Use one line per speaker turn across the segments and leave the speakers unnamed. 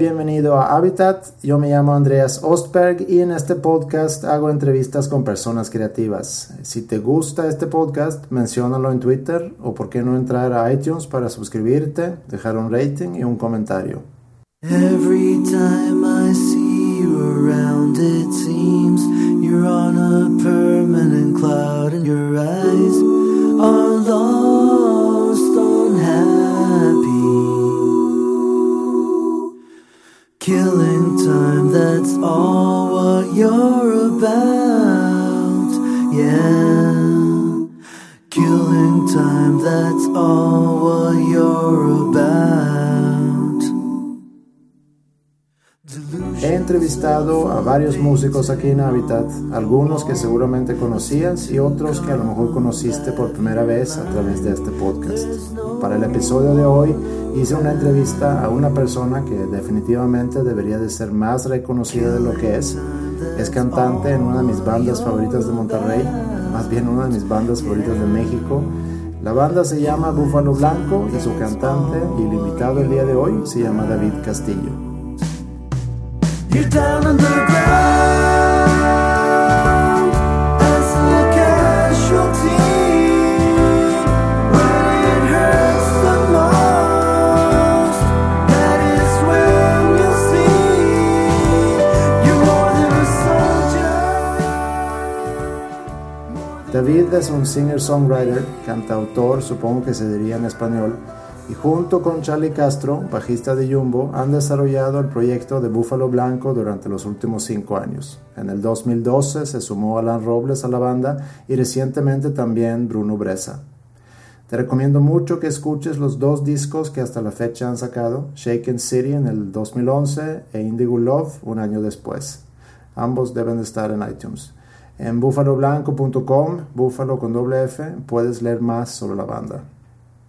Bienvenido a Habitat. Yo me llamo Andreas Ostberg y en este podcast hago entrevistas con personas creativas. Si te gusta este podcast, menciónalo en Twitter o por qué no entrar a iTunes para suscribirte, dejar un rating y un comentario. Every time I see you around, it seems you're on a permanent cloud and your eyes Killing time, that's all what you're about. Yeah. Killing time, that's all what you're about. He entrevistado a varios músicos aquí en Habitat, algunos que seguramente conocías y otros que a lo mejor conociste por primera vez a través de este podcast. Para el episodio de hoy hice una entrevista a una persona que definitivamente debería de ser más reconocida de lo que es. Es cantante en una de mis bandas favoritas de Monterrey, más bien una de mis bandas favoritas de México. La banda se llama Búfalo Blanco y su cantante y el invitado el día de hoy se llama David Castillo. David es un singer-songwriter, cantautor, supongo que se diría en español, y junto con Charlie Castro, bajista de Jumbo, han desarrollado el proyecto de Búfalo Blanco durante los últimos cinco años. En el 2012 se sumó Alan Robles a la banda y recientemente también Bruno Bresa. Te recomiendo mucho que escuches los dos discos que hasta la fecha han sacado, Shaken City en el 2011 e Indigo Love un año después. Ambos deben de estar en iTunes. En búfaloblanco.com, búfalo con doble F, puedes leer más sobre la banda.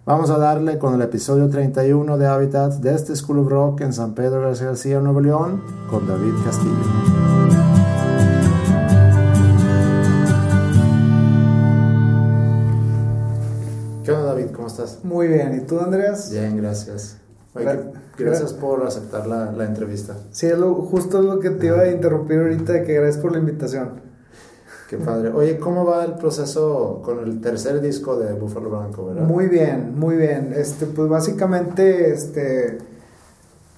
Vamos a darle con el episodio 31 de Habitat de este School of Rock en San Pedro García García, Nuevo León, con David Castillo. ¿Qué onda David? ¿Cómo estás?
Muy bien, ¿y tú Andreas?
Bien, gracias. gracias por aceptar la, la entrevista.
Sí, es lo, justo lo que te iba a interrumpir ahorita, que gracias por la invitación.
Qué padre. Oye, ¿cómo va el proceso con el tercer disco de Buffalo Blanco, verdad?
Muy bien, muy bien. Este, pues básicamente, este,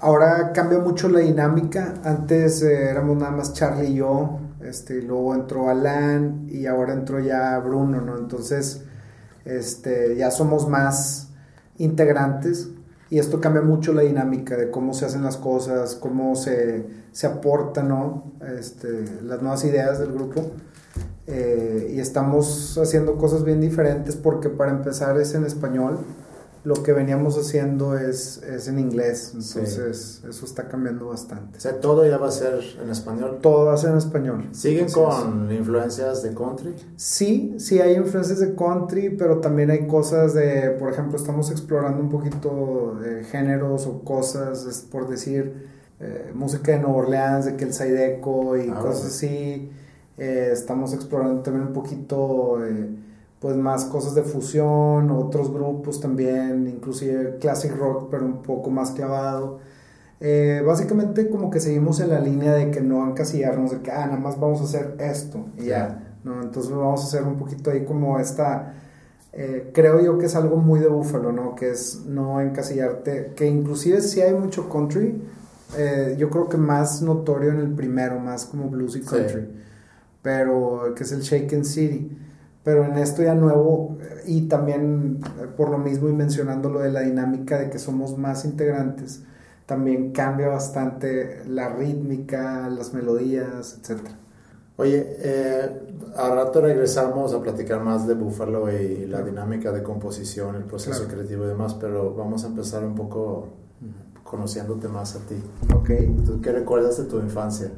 ahora cambia mucho la dinámica. Antes eh, éramos nada más Charlie y yo, este, luego entró Alan y ahora entró ya Bruno, ¿no? Entonces, este, ya somos más integrantes y esto cambia mucho la dinámica de cómo se hacen las cosas, cómo se, se aportan, ¿no? Este, las nuevas ideas del grupo. Eh, y estamos haciendo cosas bien diferentes porque para empezar es en español, lo que veníamos haciendo es, es en inglés, entonces eso está cambiando bastante.
O sea, todo ya va a ser en español.
Todo va a ser en español.
¿Siguen con influencias de country?
Sí, sí hay influencias de country, pero también hay cosas de, por ejemplo, estamos explorando un poquito de géneros o cosas, por decir, eh, música de Nueva Orleans, de Zydeco y ah, cosas así. Eh, estamos explorando también un poquito, eh, pues más cosas de fusión, otros grupos también, inclusive classic rock, pero un poco más clavado. Eh, básicamente como que seguimos en la línea de que no encasillarnos de que, ah, nada más vamos a hacer esto y ya, ¿no? Entonces vamos a hacer un poquito ahí como esta... creo yo que es algo muy de búfalo, ¿no? Que es no encasillarte, que inclusive si hay mucho country, yo creo que más notorio en el primero, más como blues y country pero que es el Shaken City. Pero en esto ya nuevo, y también por lo mismo y mencionando lo de la dinámica de que somos más integrantes, también cambia bastante la rítmica, las melodías, etc.
Oye, eh, a rato regresamos a platicar más de Buffalo y la dinámica de composición, el proceso creativo y demás, pero vamos a empezar un poco conociéndote más a ti.
Ok.
¿Tú qué recuerdas de tu infancia?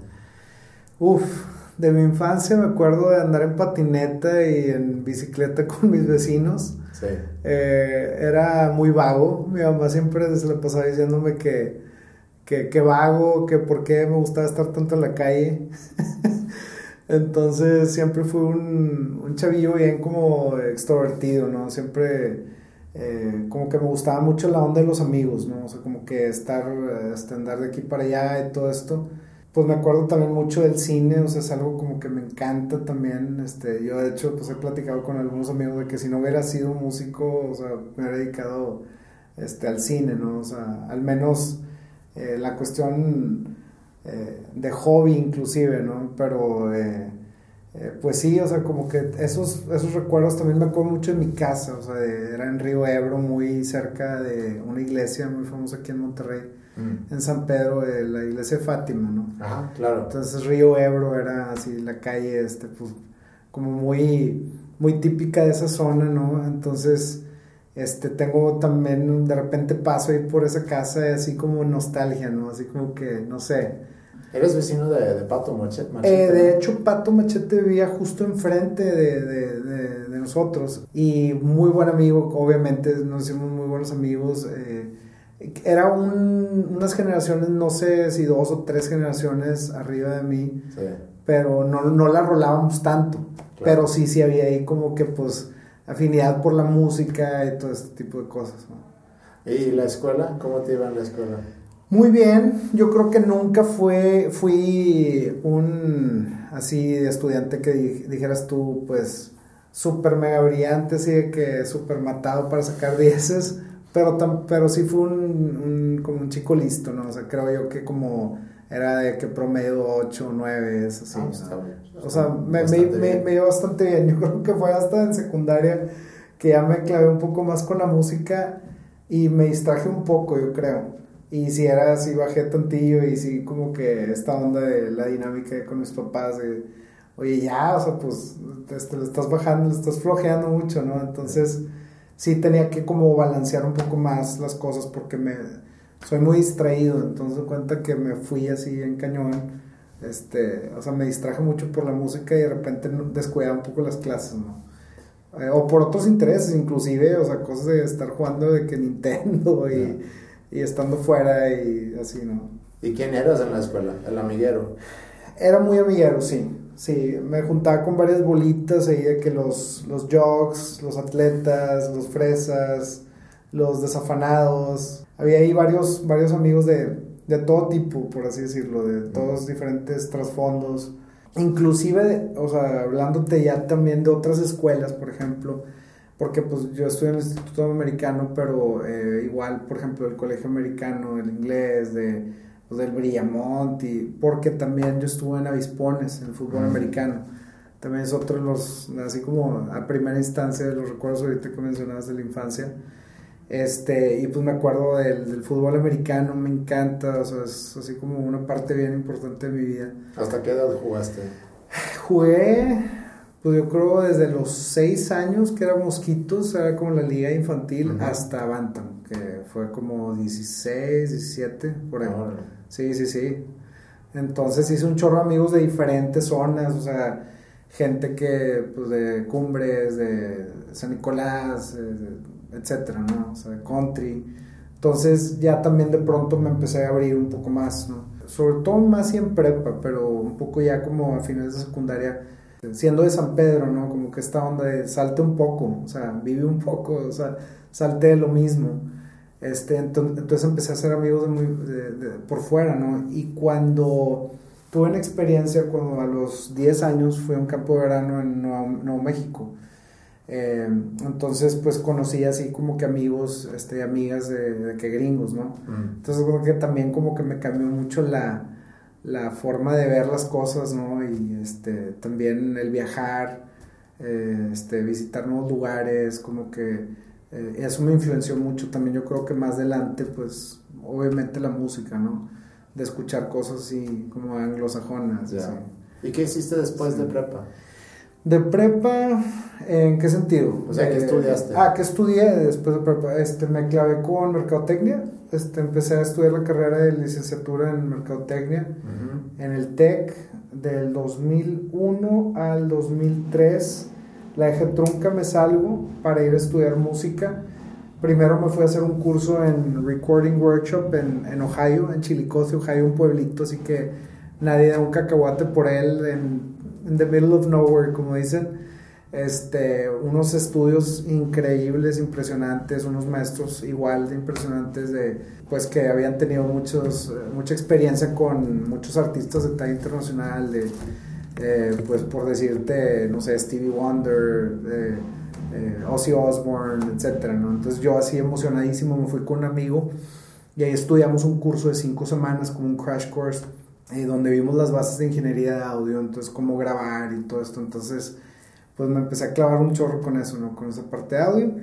Uf, de mi infancia me acuerdo de andar en patineta y en bicicleta con mis vecinos.
Sí.
Eh, era muy vago. Mi mamá siempre se la pasaba diciéndome que, que, vago, que por qué me gustaba estar tanto en la calle. Entonces siempre fui un, un chavillo bien como extrovertido, ¿no? Siempre eh, como que me gustaba mucho la onda de los amigos, ¿no? O sea, como que estar, este, andar de aquí para allá y todo esto. Pues me acuerdo también mucho del cine, o sea, es algo como que me encanta también. Este, yo de hecho, pues he platicado con algunos amigos de que si no hubiera sido músico, o sea, me hubiera dedicado este, al cine, ¿no? O sea, al menos eh, la cuestión eh, de hobby inclusive, ¿no? Pero eh, pues sí, o sea, como que esos, esos recuerdos también me acuerdo mucho en mi casa, o sea, era en Río Ebro, muy cerca de una iglesia muy famosa aquí en Monterrey, mm. en San Pedro, de la iglesia de Fátima, ¿no?
Ajá, claro.
Entonces Río Ebro era así, la calle, este, pues, como muy, muy típica de esa zona, ¿no? Entonces este, tengo también, de repente paso ahí por esa casa, así como nostalgia, ¿no? Así como que, no sé.
¿Eres vecino de, Pato Machete?
Eh, de hecho, Pato Machete vivía justo enfrente de, de, de, nosotros. Y muy buen amigo, obviamente, nos hicimos muy buenos amigos. Eh, era un, unas generaciones, no sé si dos o tres generaciones arriba de mí, sí. pero no, no la rolábamos tanto. Pero sí, sí había ahí como que, pues afinidad por la música y todo este tipo de cosas.
¿Y la escuela? ¿Cómo te iba en la escuela?
Muy bien, yo creo que nunca fue, fui un así estudiante que dijeras tú, pues súper mega brillante, así de que súper matado para sacar dieces, pero, pero sí fue un, como un chico listo, ¿no? O sea, creo yo que como era de que promedio 8 o 9, es así. Ah, o sea, me, me, me, me, dio bastante bien. Yo creo que fue hasta en secundaria que ya me clavé un poco más con la música y me distraje un poco, yo creo. Y si era así, bajé tantillo y sí, como que esta onda de la dinámica con mis papás, de, oye, ya, o sea, pues te, te, le estás bajando, le estás flojeando mucho, ¿no? Entonces, sí tenía que como balancear un poco más las cosas porque me soy muy distraído, entonces cuenta que me fui así en cañón, este, o sea, me distraje mucho por la música y de repente descuidaba un poco las clases, ¿no? Eh, o por otros intereses, inclusive, o sea, cosas de estar jugando de que Nintendo y, y estando fuera y así, ¿no?
¿Y quién eras en la escuela? ¿El amiguero?
Era muy amiguero, sí. Sí, me juntaba con varias bolitas ahí de que los, los jogs, los atletas, los fresas, los desafanados. Había ahí varios, varios amigos de, de todo tipo, por así decirlo, de todos diferentes trasfondos. Inclusive, o sea, hablándote ya también de otras escuelas, por ejemplo, porque pues yo estudié en el Instituto Americano, pero eh, igual, por ejemplo, el Colegio Americano, el inglés, de, pues, del Brillamont, y porque también yo estuve en Avispones, en el fútbol americano. También es otro de los, así como a primera instancia de los recuerdos ahorita que mencionabas de la infancia este, y pues me acuerdo del, del, fútbol americano, me encanta, o sea, es así como una parte bien importante de mi vida.
¿Hasta qué edad jugaste?
Jugué, pues yo creo desde los 6 años, que era Mosquitos, era como la liga infantil, hasta Bantam, que fue como 16, 17, por ahí. Sí, sí, sí. Entonces hice un chorro de amigos de diferentes zonas, o sea, gente que, pues de Cumbres, de San Nicolás, de, etcétera, ¿no? O sea, country. Entonces ya también de pronto me empecé a abrir un poco más, ¿no? Sobre todo más en prepa, pero un poco ya como a finales de secundaria, siendo de San Pedro, ¿no? Como que esta onda de salte un poco, o sea, vive un poco, o sea, salte de lo mismo. Este, entonces, empecé a hacer amigos de muy, por fuera, ¿no? Y cuando tuve una experiencia, cuando a los 10 años fui a un campo de verano en Nuevo México, eh, entonces, pues conocí así como que amigos, este, amigas de, que gringos, ¿no? Mm. Entonces, creo que también como que me cambió mucho la, la, forma de ver las cosas, ¿no? Y este, también el viajar, eh, este, visitar nuevos lugares, como que eh, eso me influenció mucho. También yo creo que más adelante, pues, obviamente la música, ¿no? De escuchar cosas así como anglosajonas.
¿Y qué hiciste después de prepa?
De prepa, ¿en qué sentido?
O sea, ¿qué estudiaste?
Ah, ¿qué estudié después de prepa? Este, me clavé con mercadotecnia. Este, empecé a estudiar la carrera de licenciatura en mercadotecnia en el TEC del 2001 al 2003. La dejé trunca, me salgo para ir a estudiar música. Primero me fui a hacer un curso en Recording Workshop en, en Ohio, en Chillicothe, Ohio, un pueblito, así que nadie da un cacahuate por él en the middle of nowhere, como dicen. este, unos estudios increíbles, impresionantes, unos maestros igual de impresionantes de, pues que habían tenido muchos, mucha experiencia con muchos artistas de talla internacional, de, eh, pues por decirte, no sé, Stevie Wonder, eh, eh, Ozzy Osbourne, etcétera, ¿no? Entonces yo así emocionadísimo me fui con un amigo y ahí estudiamos un curso de cinco semanas como un crash course donde vimos las bases de ingeniería de audio, entonces cómo grabar y todo esto, entonces pues me empecé a clavar un chorro con eso, ¿no? Con esa parte de audio.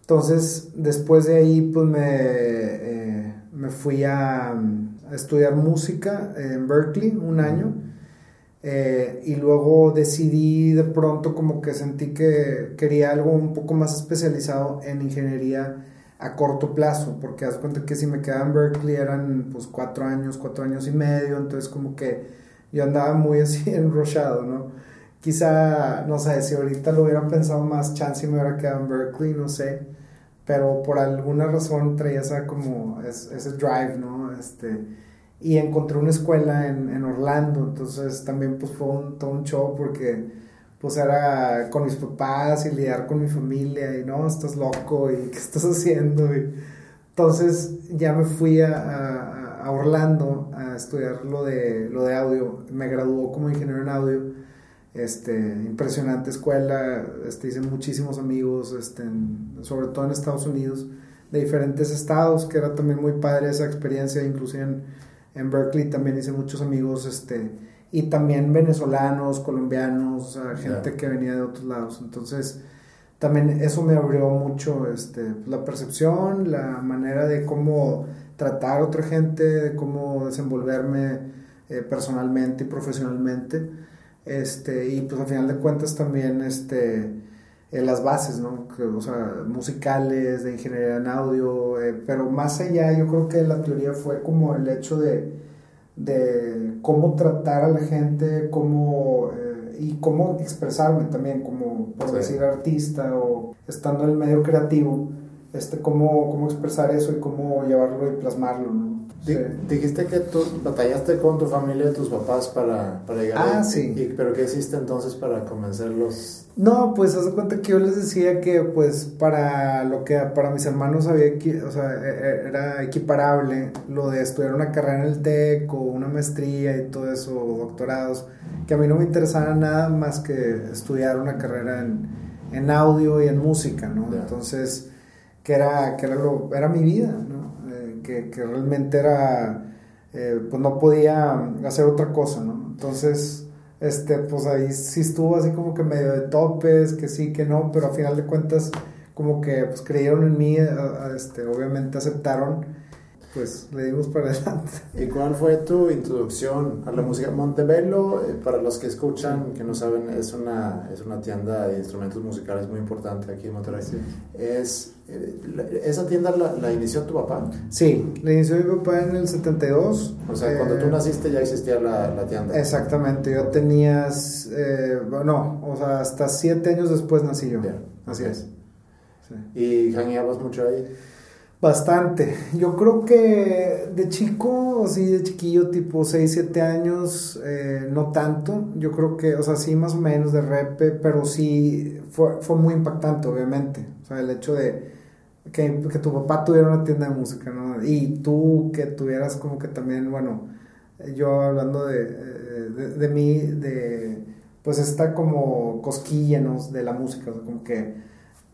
Entonces, después de ahí, pues me, me fui a, estudiar música en Berkeley un año. Eh, y luego decidí de pronto como que sentí que quería algo un poco más especializado en ingeniería a corto plazo, porque haz cuenta que si me quedaba en Berkeley eran pues cuatro años, cuatro años y medio, entonces como que yo andaba muy así enrochado, ¿no? Quizá, no sé, si ahorita lo hubiera pensado más, chance me hubiera quedado en Berkeley, no sé. Pero por alguna razón traía esa como ese drive, ¿no? Este, y encontré una escuela en, en Orlando, entonces también pues fue un, todo un show porque pues era con mis papás y lidiar con mi familia y no, estás loco y qué estás haciendo. Entonces ya me fui a, a, a, Orlando a estudiar lo de, lo de audio, me graduó como ingeniero en audio. Este, impresionante escuela, este, hice muchísimos amigos, este, sobre todo en Estados Unidos, de diferentes estados, que era también muy padre esa experiencia, inclusive en, en Berkeley también hice muchos amigos, este, y también venezolanos, colombianos, gente que venía de otros lados, entonces también eso me abrió mucho este, la percepción, la manera de cómo tratar a otra gente, de cómo desenvolverme eh, personalmente y profesionalmente. Este, y pues al final de cuentas también este, eh, las bases, ¿no? o sea, musicales, de ingeniería en audio, eh, pero más allá yo creo que la teoría fue como el hecho de, de cómo tratar a la gente, cómo, eh, y cómo expresarme también, como por decir artista o estando en el medio creativo, este, cómo, cómo expresar eso y cómo llevarlo y plasmarlo, ¿no?
Dijiste que tú batallaste con tu familia y tus papás para, para llegar
Ah, sí.
¿Pero qué hiciste entonces para convencerlos?
No, pues haz cuenta que yo les decía que pues para lo que para mis hermanos había, o sea, e, e, era equiparable lo de estudiar una carrera en el TEC o una maestría y todo eso, doctorados, que a mí no me interesaba nada más que estudiar una carrera en, en audio y en música, ¿no? Entonces, que era, que era, lo, era mi vida, ¿no? que, realmente era, eh, pues no podía hacer otra cosa, ¿no? Entonces, este, pues ahí sí estuvo así como que medio de topes, que sí, que no, pero a final de cuentas como que pues creyeron en mí, este, obviamente aceptaron pues le dimos para adelante.
¿Y cuál fue tu introducción a la música? Montebello, eh, para los que escuchan, que no saben, es una, es una tienda de instrumentos musicales muy importante aquí en Monterrey. Es, eh, ¿Esa tienda la, inició tu papá?
Sí, la inició mi papá en el 72.
O sea, cuando tú eh, naciste ya existía la, la tienda.
Exactamente, yo tenías, no, o sea, hasta siete años después nací yo. Así es.
¿Y jangueabas mucho ahí?
Bastante. Yo creo que de chico, así de chiquillo, tipo 6, 7 años, eh, no tanto. Yo creo que, o sea, sí más o menos de repe, pero sí fue, fue muy impactante, obviamente. O sea, el hecho de que, que, tu papá tuviera una tienda de música, ¿no? Y tú que tuvieras como que también, bueno, yo hablando de, de, de mí, de, pues esta como cosquilla, ¿no? De la música, o sea, como que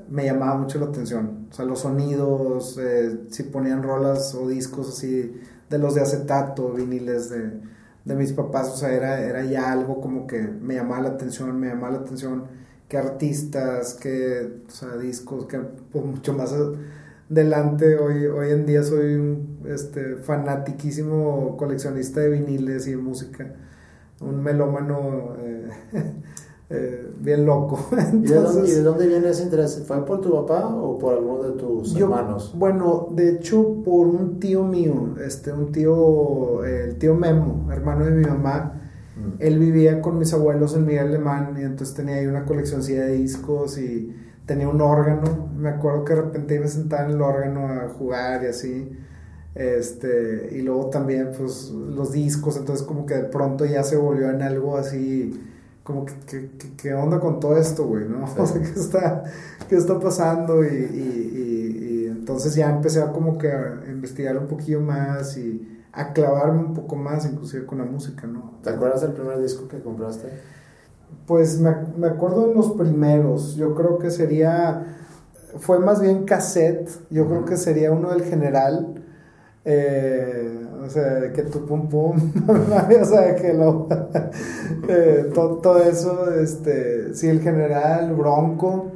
me llamaba mucho la atención. O sea, los sonidos, eh, si ponían rolas o discos así de los de acetato, viniles de, de mis papás, o sea, era, era ya algo como que me llamaba la atención, me llamaba la atención que artistas, que, o sea, discos, que pues, mucho más adelante, hoy, hoy en día soy un este, fanatiquísimo coleccionista de viniles y de música, un melómano. Eh, Eh, bien loco.
¿Y, de dónde, viene ese interés? ¿Fue por tu papá o por alguno de tus hermanos?
Bueno, de hecho, por un tío mío, este, un tío, el tío Memo, hermano de mi mamá. Mm. Él vivía con mis abuelos en Miguel Alemán y entonces tenía ahí una colección de discos y tenía un órgano. Me acuerdo que de repente iba sentado en el órgano a jugar y así. Este, y luego también, pues, los discos. Entonces, como que de pronto ya se volvió en algo así como que, ¿qué onda con todo esto, güey? ¿no? O sea, ¿qué está, qué está pasando? Y, y, y, entonces ya empecé a como que a investigar un poquillo más y a clavarme un poco más, inclusive con la música, ¿no?
¿Te acuerdas del primer disco que compraste?
Pues me, me acuerdo de los primeros, yo creo que sería, fue más bien cassette, yo creo que sería uno del general, eh, o sea, de que tu pum pum, o sea, que lo, eh, todo, eso, este, sí, el general, Bronco,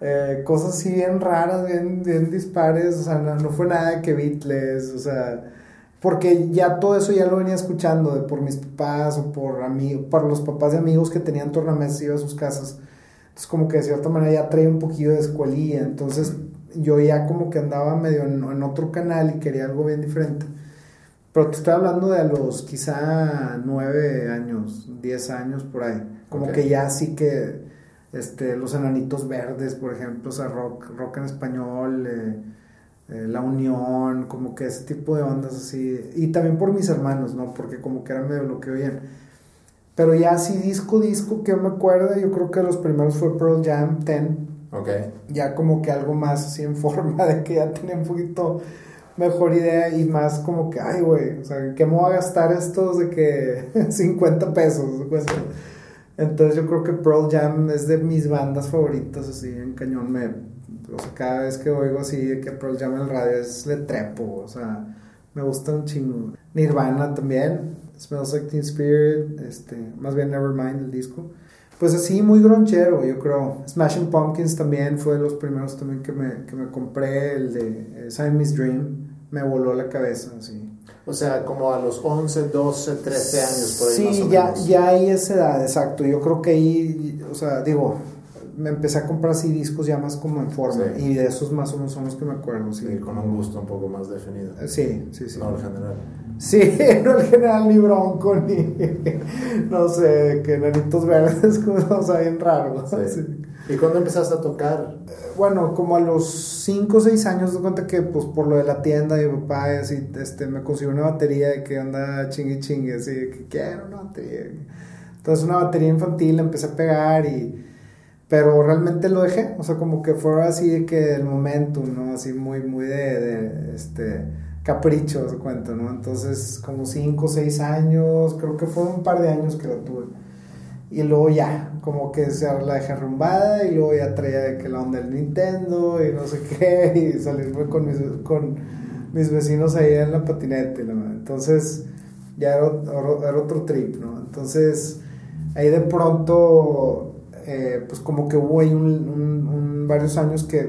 eh, cosas así bien raras, bien, bien dispares, o sea, no, fue nada que Beatles, o sea, porque ya todo eso ya lo venía escuchando de por mis papás o por amigos, por los papás de amigos que tenían tornamesas y a sus casas. Entonces como que de cierta manera ya traía un poquillo de escuelilla, entonces yo ya como que andaba medio en, otro canal y quería algo bien diferente. Pero te estoy hablando de a los quizá nueve años, diez años por ahí. Como que ya sí que este, los enanitos verdes, por ejemplo, o sea, rock, rock en español, eh, eh, La Unión, como que ese tipo de ondas así. Y también por mis hermanos, ¿no? Porque como que era medio lo que oían. Pero ya así disco, disco que me acuerdo, yo creo que los primeros fue Pearl Jam 10 ya como que algo más así en forma de que ya tenía un poquito mejor idea y más como que, ay, güey, o sea, ¿qué me voy a gastar estos de que 50 pesos? Entonces yo creo que Pearl Jam es de mis bandas favoritas, así en cañón. Me, o sea, cada vez que oigo así de que Pearl Jam en el radio es le trepo, o sea, me gusta un chingo. Nirvana también, Smells Like Teen Spirit, este, más bien Nevermind el disco. Pues así, muy gronchero, yo creo. Smashing Pumpkins también fue de los primeros también que me, que me compré, el de eh, Dream. Me voló la cabeza, así.
O sea, como a los 11, 12, 13 años por ahí.
Sí, ya, ya hay esa edad, exacto. Yo creo que ahí, o sea, digo, me empecé a comprar así discos ya más como en forma. Y de esos más o menos son los que me acuerdo. Sí,
con un gusto un poco más definido.
Sí, sí, sí.
No el general.
Sí, no el general ni bronco, ni no sé, que nanitos verdes, o sea, bien raro.
¿Y cuándo empezaste a tocar?
Bueno, como a los 5 o 6 años, de cuenta que pues por lo de la tienda mi papá, así, este, me consiguió una batería de que anda chingue chingue, así, que quiero una batería. Entonces una batería infantil, la empecé a pegar y... Pero realmente lo dejé, o sea, como que fue así de que el momento, ¿no? Así muy, muy de, de este capricho, se cuenta, ¿no? Entonces, como 5 o 6 años, creo que fue un par de años que la tuve. Y luego ya, como que se la dejé arrumbada y luego ya traía de que la onda del Nintendo y no sé qué, y salirme con mis, con mis vecinos ahí en la patineta. Entonces, ya era, otro trip, ¿no? Entonces, ahí de pronto, eh, pues como que hubo ahí un, varios años que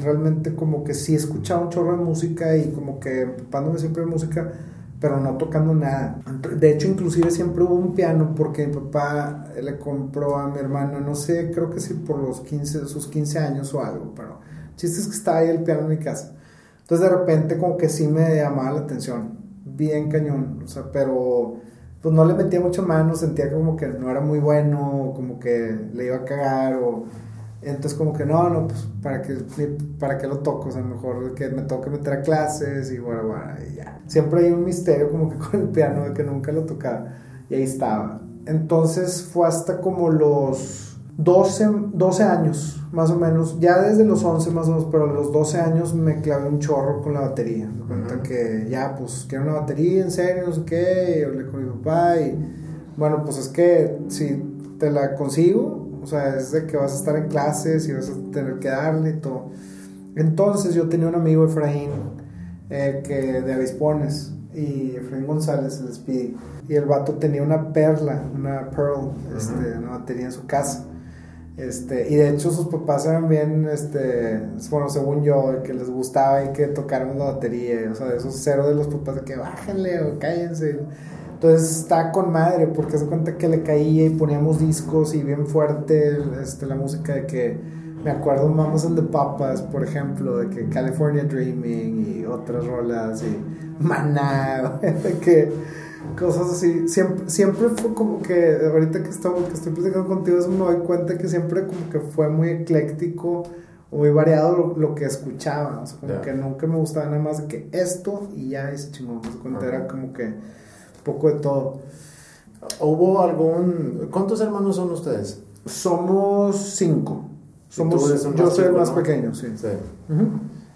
realmente como que sí escuchaba un chorro de música y como que empapándome siempre de música, pero no tocando nada. De hecho, inclusive siempre hubo un piano porque mi papá le compró a mi hermano, no sé, creo que sí por los 15, sus 15 años o algo, pero el chiste es que estaba ahí el piano en mi casa. Entonces de repente como que sí me llamaba la atención, bien cañón, o sea, pero pues no le metía mucho mano, sentía como que no era muy bueno, como que le iba a cagar o entonces como que no, no, pues para qué, para qué lo toco, o sea, mejor que me toque meter a clases y bueno, bueno, y ya. Siempre hay un misterio como que con el piano de que nunca lo tocaba y ahí estaba. Entonces fue hasta como los 12, 12 años, más o menos, ya desde los 11 más o menos, pero a los 12 años me clavé un chorro con la batería. Me cuenta que ya, pues quiero una batería, en serio, no sé qué, y hablé con mi papá y bueno, pues es que si te la consigo, sea, es de que vas a estar en clases y vas a tener que darle y todo. Entonces yo tenía un amigo, Efraín, eh, que de Avispones, y Efraín González les pide. Y el vato tenía una perla, una pearl, este, una batería en su casa. Este, y de hecho sus papás eran bien, este, bueno, según yo, que les gustaba y que tocaran la batería, o sea, esos cero de los papás de que bájenle o cállense. Entonces está con madre, porque se cuenta que le caía y poníamos discos y bien fuerte este, la música de que me acuerdo Mamas and the Papas, por ejemplo, de que California Dreaming y otras rolas y Maná, de que cosas así. Siempre, siempre fue como que, ahorita que, estoy, que estoy platicando contigo, eso me doy cuenta que siempre como que fue muy ecléctico muy variado lo, que escuchaba. O sea, como que nunca me gustaba nada más de que esto y ya ese chingón. Se cuenta, era como que poco de todo.
¿Hubo algún... ¿Cuántos hermanos son ustedes?
Somos cinco. Somos, yo soy el más pequeño, sí. sí.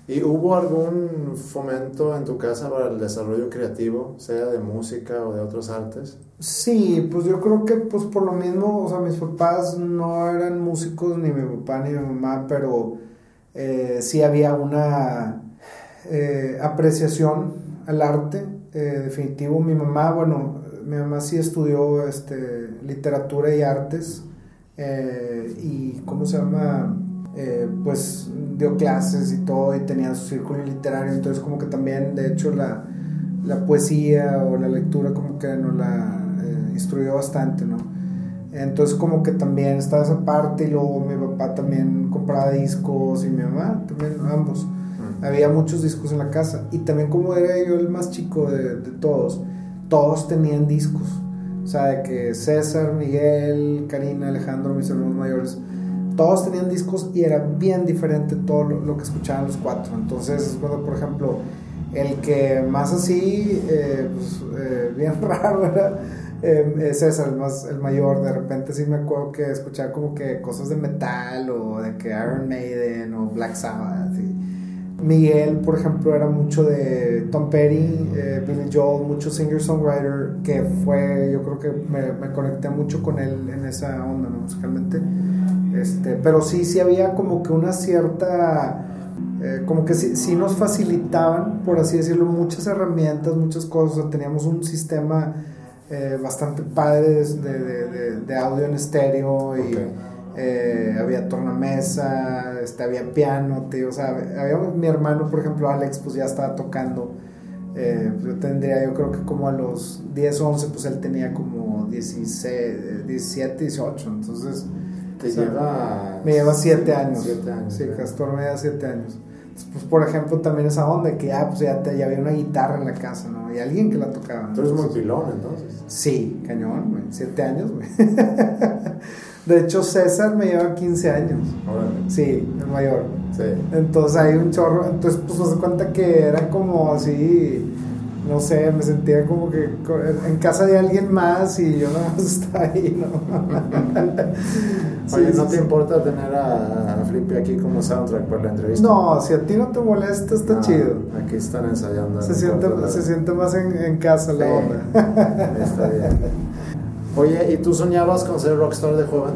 ¿Y hubo algún fomento en tu casa para el desarrollo creativo, sea de música o de otras artes?
Sí, pues yo creo que pues por lo mismo, o sea, mis papás no eran músicos, ni mi papá ni mi mamá, pero eh, sí había una eh, apreciación al arte, eh, definitivo. Mi mamá, bueno, mi mamá sí estudió este, literatura y artes, y ¿cómo se llama? pues dio clases y todo y tenía su círculo literario, entonces como que también, de hecho, la, la poesía o la lectura como que nos la instruyó bastante, ¿no? Entonces como que también estaba esa parte y luego mi papá también compraba discos y mi mamá también, ambos. Había muchos discos en la casa y también como era yo el más chico de, de todos, todos tenían discos. O sea, de que César, Miguel, Karina, Alejandro, mis hermanos mayores, todos tenían discos y era bien diferente todo lo, que escuchaban los cuatro. Entonces, cuando, por ejemplo, el que más así, eh, pues, eh, bien raro era eh, César, el, más, el mayor, de repente sí me acuerdo que escuchaba como que cosas de metal o de que Iron Maiden o Black Sabbath. Miguel, por ejemplo, era mucho de Tom Petty, eh, Billy Joel, mucho singer-songwriter, que fue, yo creo que me, conecté mucho con él en esa onda, ¿no? musicalmente. Este, pero sí, sí había como que una cierta... Eh, como que sí, sí, nos facilitaban, por así decirlo, muchas herramientas, muchas cosas. teníamos un sistema eh, bastante padres de, de, de, audio en estéreo y eh, había tornamesa, este, había piano, tío, o sea, había, mi hermano, por ejemplo, Alex, pues ya estaba tocando. Eh, yo tendría, yo creo que como a los 10, 11, pues él tenía como 16, 17, 18, entonces...
Te lleva...
Me lleva 7 años.
7 años.
Sí, Castor me lleva 7 años pues por ejemplo también esa onda que ah, pues ya, ya había una guitarra en la casa, ¿no? Y alguien que la tocaba.
Tú eres muy pilón entonces.
Sí, cañón, güey. Siete años, güey. De hecho, César me lleva 15 años. Sí, el mayor.
Sí.
Entonces hay un chorro. Entonces, pues se cuenta que era como así. No sé, me sentía como que en casa de alguien más y yo nada más estaba ahí, ¿no?
Oye, ¿no te importa tener a, a, Flippy aquí como soundtrack para la entrevista?
No, si a ti no te molesta, está chido.
Aquí están ensayando.
Se, siente, se siente más en, en casa la onda.
Está bien. Oye, ¿y tú soñabas con ser rockstar de joven?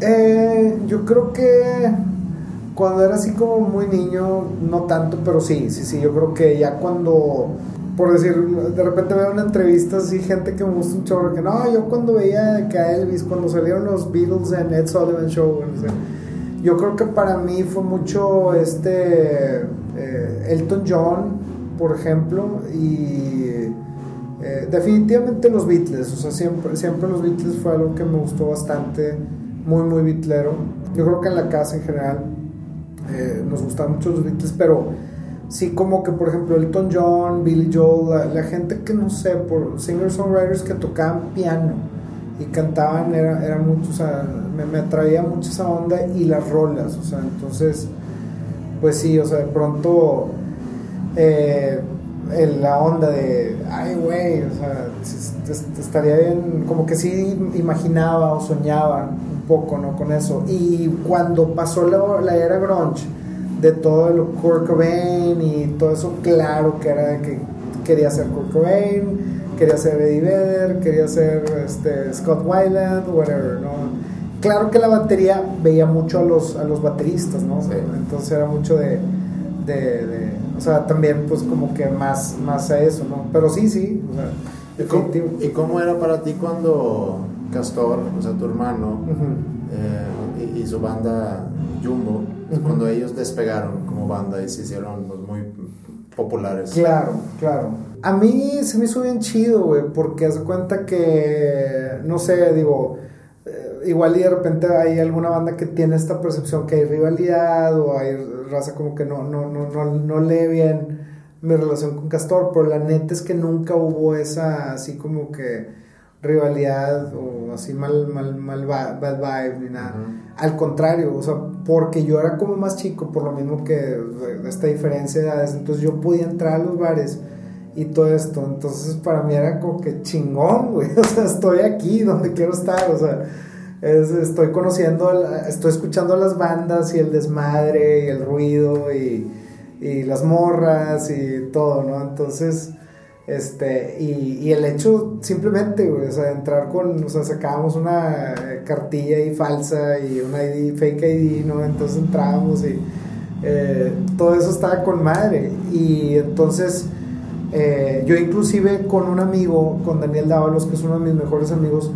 Eh, yo creo que cuando era así como muy niño, no tanto, pero sí, sí, sí, yo creo que ya cuando por decir, de repente veo una entrevista así, gente que me gusta un chorro, que no, yo cuando veía que a Elvis, cuando salieron los Beatles en Ed Sullivan Show, yo creo que para mí fue mucho este eh, Elton John, por ejemplo, y eh, definitivamente los Beatles, o sea, siempre, siempre los Beatles fue algo que me gustó bastante, muy, muy beatlero. Yo creo que en la casa en general eh, nos gustaban mucho los Beatles, pero sí como que por ejemplo Elton John, Billy Joel, la, gente que no sé, por singer-songwriters que tocaban piano y cantaban, era, era mucho, o sea, me, me, atraía mucho esa onda y las rolas, o sea, entonces, pues sí, o sea, de pronto eh, la onda de, ay, güey, o sea, estaría bien, como que sí imaginaba o soñaba un poco, ¿no? Con eso. Y cuando pasó la, la era grunge, de todo lo Kurt Cobain y todo eso, claro que era de que quería ser Kurt Cobain, quería ser Eddie Vedder, quería ser este, Scott Weiland, whatever, ¿no? Claro que la batería veía mucho a los, a los bateristas, ¿no? Entonces era mucho de, de, o sea, también pues como que más, más a eso, ¿no? Pero sí, sí, o sea,
¿Y cómo, ¿Y cómo, era para ti cuando Castor, o sea, tu hermano, eh, y, y, su banda Jumbo, cuando ellos despegaron como banda y se hicieron pues, muy populares.
Claro, claro. A mí se me hizo bien chido, güey, porque hace cuenta que, no sé, digo, igual y de repente hay alguna banda que tiene esta percepción que hay rivalidad o hay raza como que no, no, no, no, no lee bien mi relación con Castor, pero la neta es que nunca hubo esa así como que rivalidad o así mal, mal, mal bad vibe ni nada. Al contrario, o sea, porque yo era como más chico, por lo mismo que esta diferencia de edades, entonces yo podía entrar a los bares y todo esto. Entonces para mí era como que chingón, güey. O sea, estoy aquí donde quiero estar, o sea, estoy conociendo, estoy escuchando las bandas y el desmadre y el ruido y, y las morras y todo, ¿no? Entonces este, y, y, el hecho simplemente, o sea, entrar con, o sea, sacábamos una cartilla ahí falsa y una ID, fake ID, ¿no? Entonces entrábamos y eh, todo eso estaba con madre. Y entonces eh, yo inclusive con un amigo, con Daniel Dávalos, que es uno de mis mejores amigos,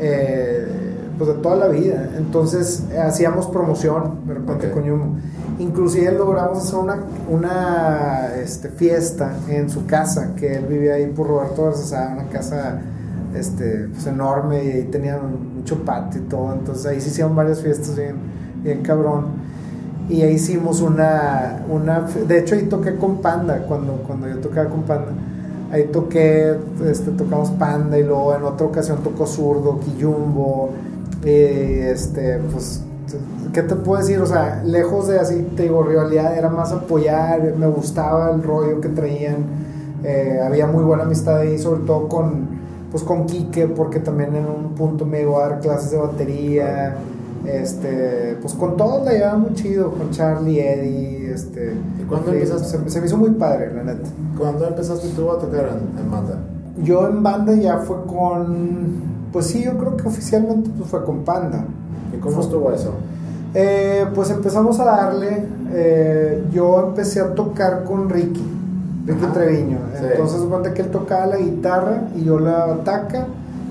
eh, pues de toda la vida. Entonces hacíamos promoción de repente con Yumo. Inclusive logramos hacer una, una este, fiesta en su casa, que él vivía ahí por Roberto Garza, una casa este, pues, enorme y ahí tenía mucho patio y todo. Entonces ahí se hicieron varias fiestas bien, bien cabrón. Y ahí hicimos una, una... De hecho ahí toqué con Panda, cuando, cuando yo tocaba con Panda. Ahí toqué, este, tocamos Panda y luego en otra ocasión tocó Zurdo, Quillumbo. Y este, pues ¿qué te puedo decir? O sea, lejos de así, te digo, rivalidad, era más apoyar, me gustaba el rollo que traían, eh, había muy buena amistad ahí, sobre todo con, pues con Quique, porque también en un punto me iba a dar clases de batería, este, pues con todos la llevaba muy chido, con Charlie, Eddie, este...
¿Y cuándo empezaste?
Se, me hizo muy padre, la neta.
¿Cuándo empezaste tú a tocar en, banda?
Yo en banda ya fue con, pues sí, yo creo que oficialmente pues fue con Panda.
¿Y cómo estuvo eso?
Eh, pues empezamos a darle. Eh, yo empecé a tocar con Ricky, Ricky Treviño. Entonces, cuenta que él tocaba la guitarra y yo la bataca.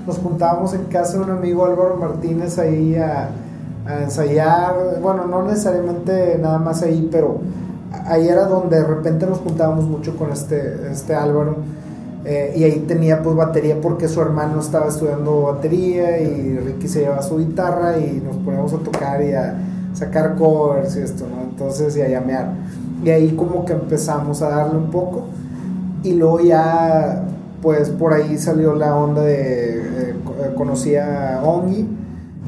Nos juntábamos en casa de un amigo Álvaro Martínez ahí a, ensayar. Bueno, no necesariamente nada más ahí, pero ahí era donde de repente nos juntábamos mucho con este, este Álvaro. Eh, y ahí tenía pues batería porque su hermano estaba estudiando batería y Ricky se llevaba su guitarra y nos poníamos a tocar y a sacar covers y esto, ¿no? Entonces, y a llamear. Y ahí como que empezamos a darle un poco. Y luego ya, pues por ahí salió la onda de, eh, conocí a Ongi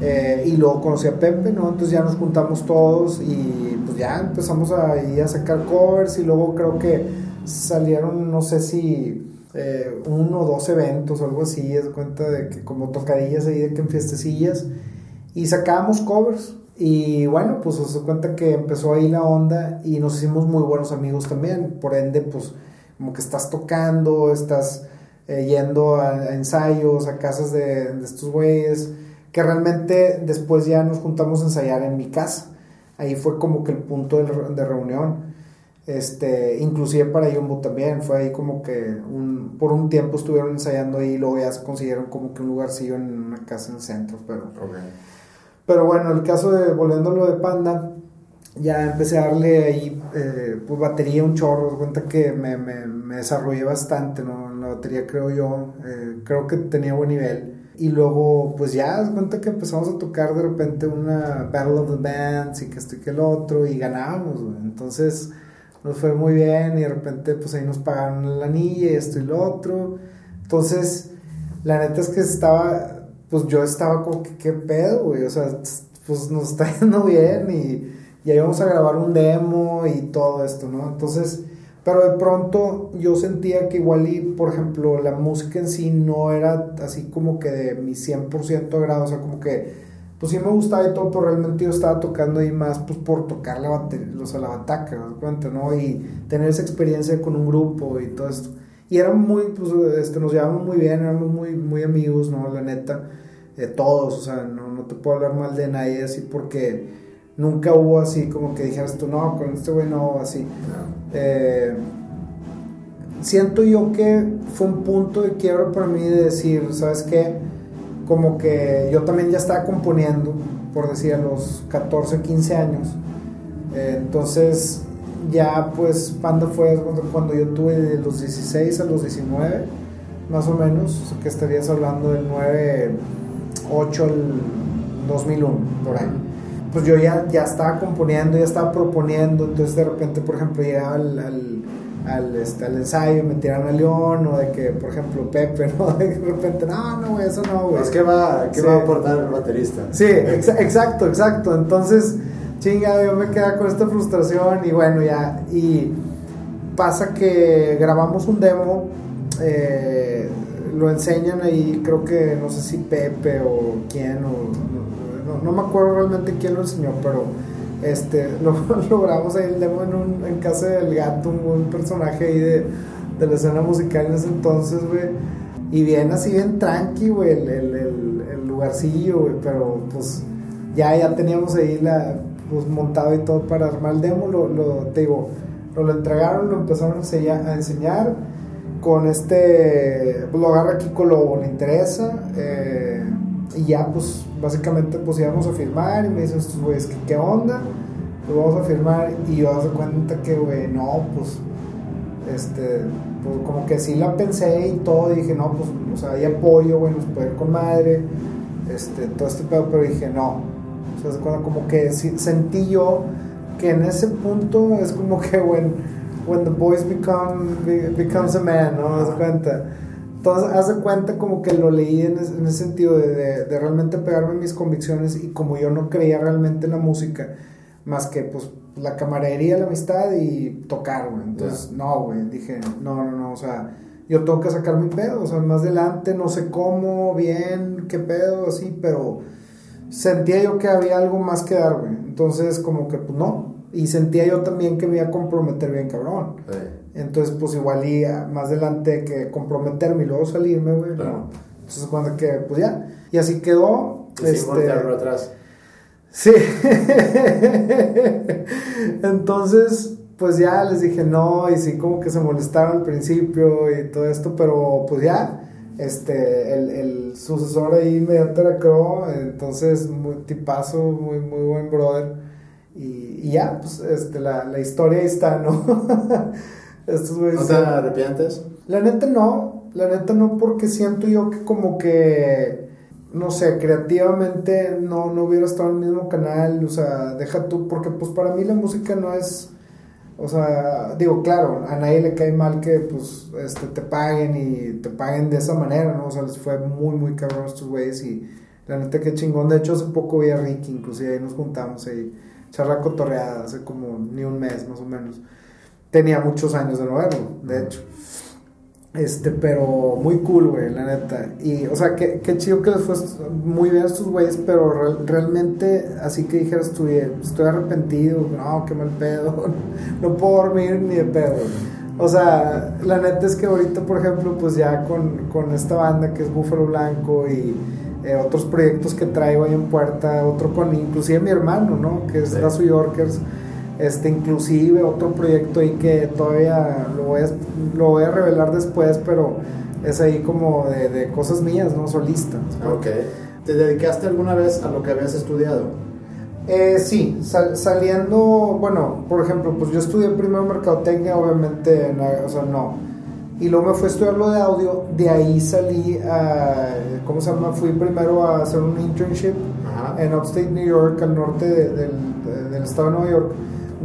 eh, y luego conocí a Pepe, ¿no? Entonces ya nos juntamos todos y pues ya empezamos a, a sacar covers y luego creo que salieron, no sé si eh, uno o dos eventos o algo así, es cuenta de que como tocadillas ahí de que en fiestecillas y sacábamos covers y bueno, pues se cuenta que empezó ahí la onda y nos hicimos muy buenos amigos también. Por ende, pues como que estás tocando, estás eh, yendo a, ensayos, a casas de, estos güeyes, que realmente después ya nos juntamos a ensayar en mi casa. Ahí fue como que el punto de, reunión. Este, inclusive para Jumbo también, fue ahí como que un, por un tiempo estuvieron ensayando ahí y luego ya se consiguieron como que un lugarcillo en una casa en el centro, pero... Pero bueno, el caso de, volviendo a lo de Panda, ya empecé a darle ahí, eh, pues batería un chorro, cuenta que me, me, me, desarrollé bastante, ¿no? En la batería creo yo, eh, creo que tenía buen nivel. Y luego, pues ya, cuenta que empezamos a tocar de repente una Battle of the Bands y que esto y que el otro, y ganábamos, Entonces, nos fue muy bien y de repente, pues ahí nos pagaron la anilla y esto y lo otro. Entonces, la neta es que estaba, pues yo estaba como que, ¿qué pedo, güey? O sea, pues nos está yendo bien y ya íbamos a grabar un demo y todo esto, ¿no? Entonces, pero de pronto yo sentía que igual y, por ejemplo, la música en sí no era así como que de mi 100% agrado, o sea, como que, pues sí me gustaba y todo, pero realmente yo estaba tocando ahí más, pues por tocar la batería, o sea, la bataca, ¿no? cuenta, ¿no? Y tener esa experiencia con un grupo y todo esto. Y era muy, pues, este, nos llevamos muy bien, éramos muy, muy amigos, ¿no? La neta, de todos, o sea, no, no te puedo hablar mal de nadie así porque nunca hubo así como que dijeras tú, no, con este güey no, así. Eh, siento yo que fue un punto de quiebra para mí de decir, ¿sabes qué? Como que yo también ya estaba componiendo, por decir, a los 14, 15 años. Eh, entonces ya pues Panda fue cuando yo tuve de los 16 a los 19, más o menos, que estarías hablando del 9, 8 al 2001, por ahí. Pues yo ya, ya estaba componiendo, ya estaba proponiendo, entonces de repente, por ejemplo, llegaba al, al, al, este, al ensayo, me tiraron a León, o de que, por ejemplo, Pepe, ¿no? De repente, no, no, güey, eso no, güey.
Es que va, ¿qué va a aportar el baterista?
Sí, exacto, exacto. Entonces, chinga, yo me quedaba con esta frustración y bueno, ya, y pasa que grabamos un demo, eh, lo enseñan ahí, creo que no sé si Pepe o quién, o, no, me acuerdo realmente quién lo enseñó, pero este, lo, grabamos ahí el demo en, un, en casa del gato, un, personaje ahí de, de, la escena musical en ese entonces, güey. Y bien así, bien tranqui, güey, el, el, el, lugarcillo, güey, pero pues ya, ya teníamos ahí la, pues montado y todo para armar el demo, lo, lo te digo, lo entregaron, lo empezaron a enseñar, con este, pues lo agarra Kiko Lobo, le interesa, eh, y ya pues básicamente pues íbamos a firmar y me dicen estos güeyes que qué onda, pues vamos a firmar y yo doy cuenta que güey, no, pues este, pues como que sí la pensé y todo, y dije, no, pues, o sea, hay apoyo, güey, nos puede ir con madre, este, todo este pedo, pero dije, no, o sea, como que sentí yo que en ese punto es como que when, when the boys become becomes a man, ¿no? Haz cuenta. Entonces, haz de cuenta como que lo leí en ese, en ese sentido de, de, de, realmente pegarme mis convicciones y como yo no creía realmente en la música, más que pues la camaradería, la amistad y tocar, güey. Entonces, no, güey, dije, no, no, no, o sea, yo tengo que sacar mi pedo, o sea, más adelante, no sé cómo, bien, qué pedo, así, pero sentía yo que había algo más que dar, güey. Entonces, como que, pues no. Y sentía yo también que me iba a comprometer bien, cabrón. Entonces, pues igual y más adelante que comprometerme y luego salirme, güey. Entonces, cuando que, pues ya. Y así quedó.
Y este, atrás.
Sí. Entonces, pues ya les dije no, y sí, como que se molestaron al principio y todo esto, pero pues ya este, el, el sucesor ahí inmediato era Crow, entonces muy tipazo, muy, muy buen brother. Y, y ya, pues este, la, la historia ahí está, ¿no?
Estos ¿No te arrepientes?
La neta no, la neta no, porque siento yo que como que, no sé, creativamente no, no hubiera estado en el mismo canal, o sea, deja tú, porque pues para mí la música no es o sea, digo, claro, a nadie le cae mal que pues este, te paguen y te paguen de esa manera, ¿no? O sea, les fue muy, muy cabrón a estos güeyes y la neta que chingón. De hecho, hace poco vi a Ricky, inclusive ahí nos juntamos ahí, charla cotorreada, hace como ni un mes más o menos. Tenía muchos años de no verlo, de hecho. Este, pero muy cool, güey, la neta. Y, o sea, qué, qué chido que les fue muy bien a estos güeyes, pero realmente, así que dijeras tú, estoy arrepentido, no, qué mal pedo, no puedo dormir ni de pedo. O sea, la neta es que ahorita, por ejemplo, pues ya con, con esta banda que es Búfalo Blanco y eh, otros proyectos que traigo ahí en puerta, otro con inclusive mi hermano, ¿no? Que es sí. Yorkers este, inclusive otro proyecto ahí que todavía lo voy a, lo voy a revelar después, pero es ahí como de, de cosas mías, ¿no? Solistas.
Ok. ¿Te dedicaste alguna vez a lo que habías estudiado?
Eh, sí, saliendo, bueno, por ejemplo, pues yo estudié primero mercadotecnia, obviamente, o sea, no. Y luego me fui a estudiar lo de audio, de ahí salí a, ¿cómo se llama? Fui primero a hacer un internship en Upstate New York, al norte del, del estado de Nueva York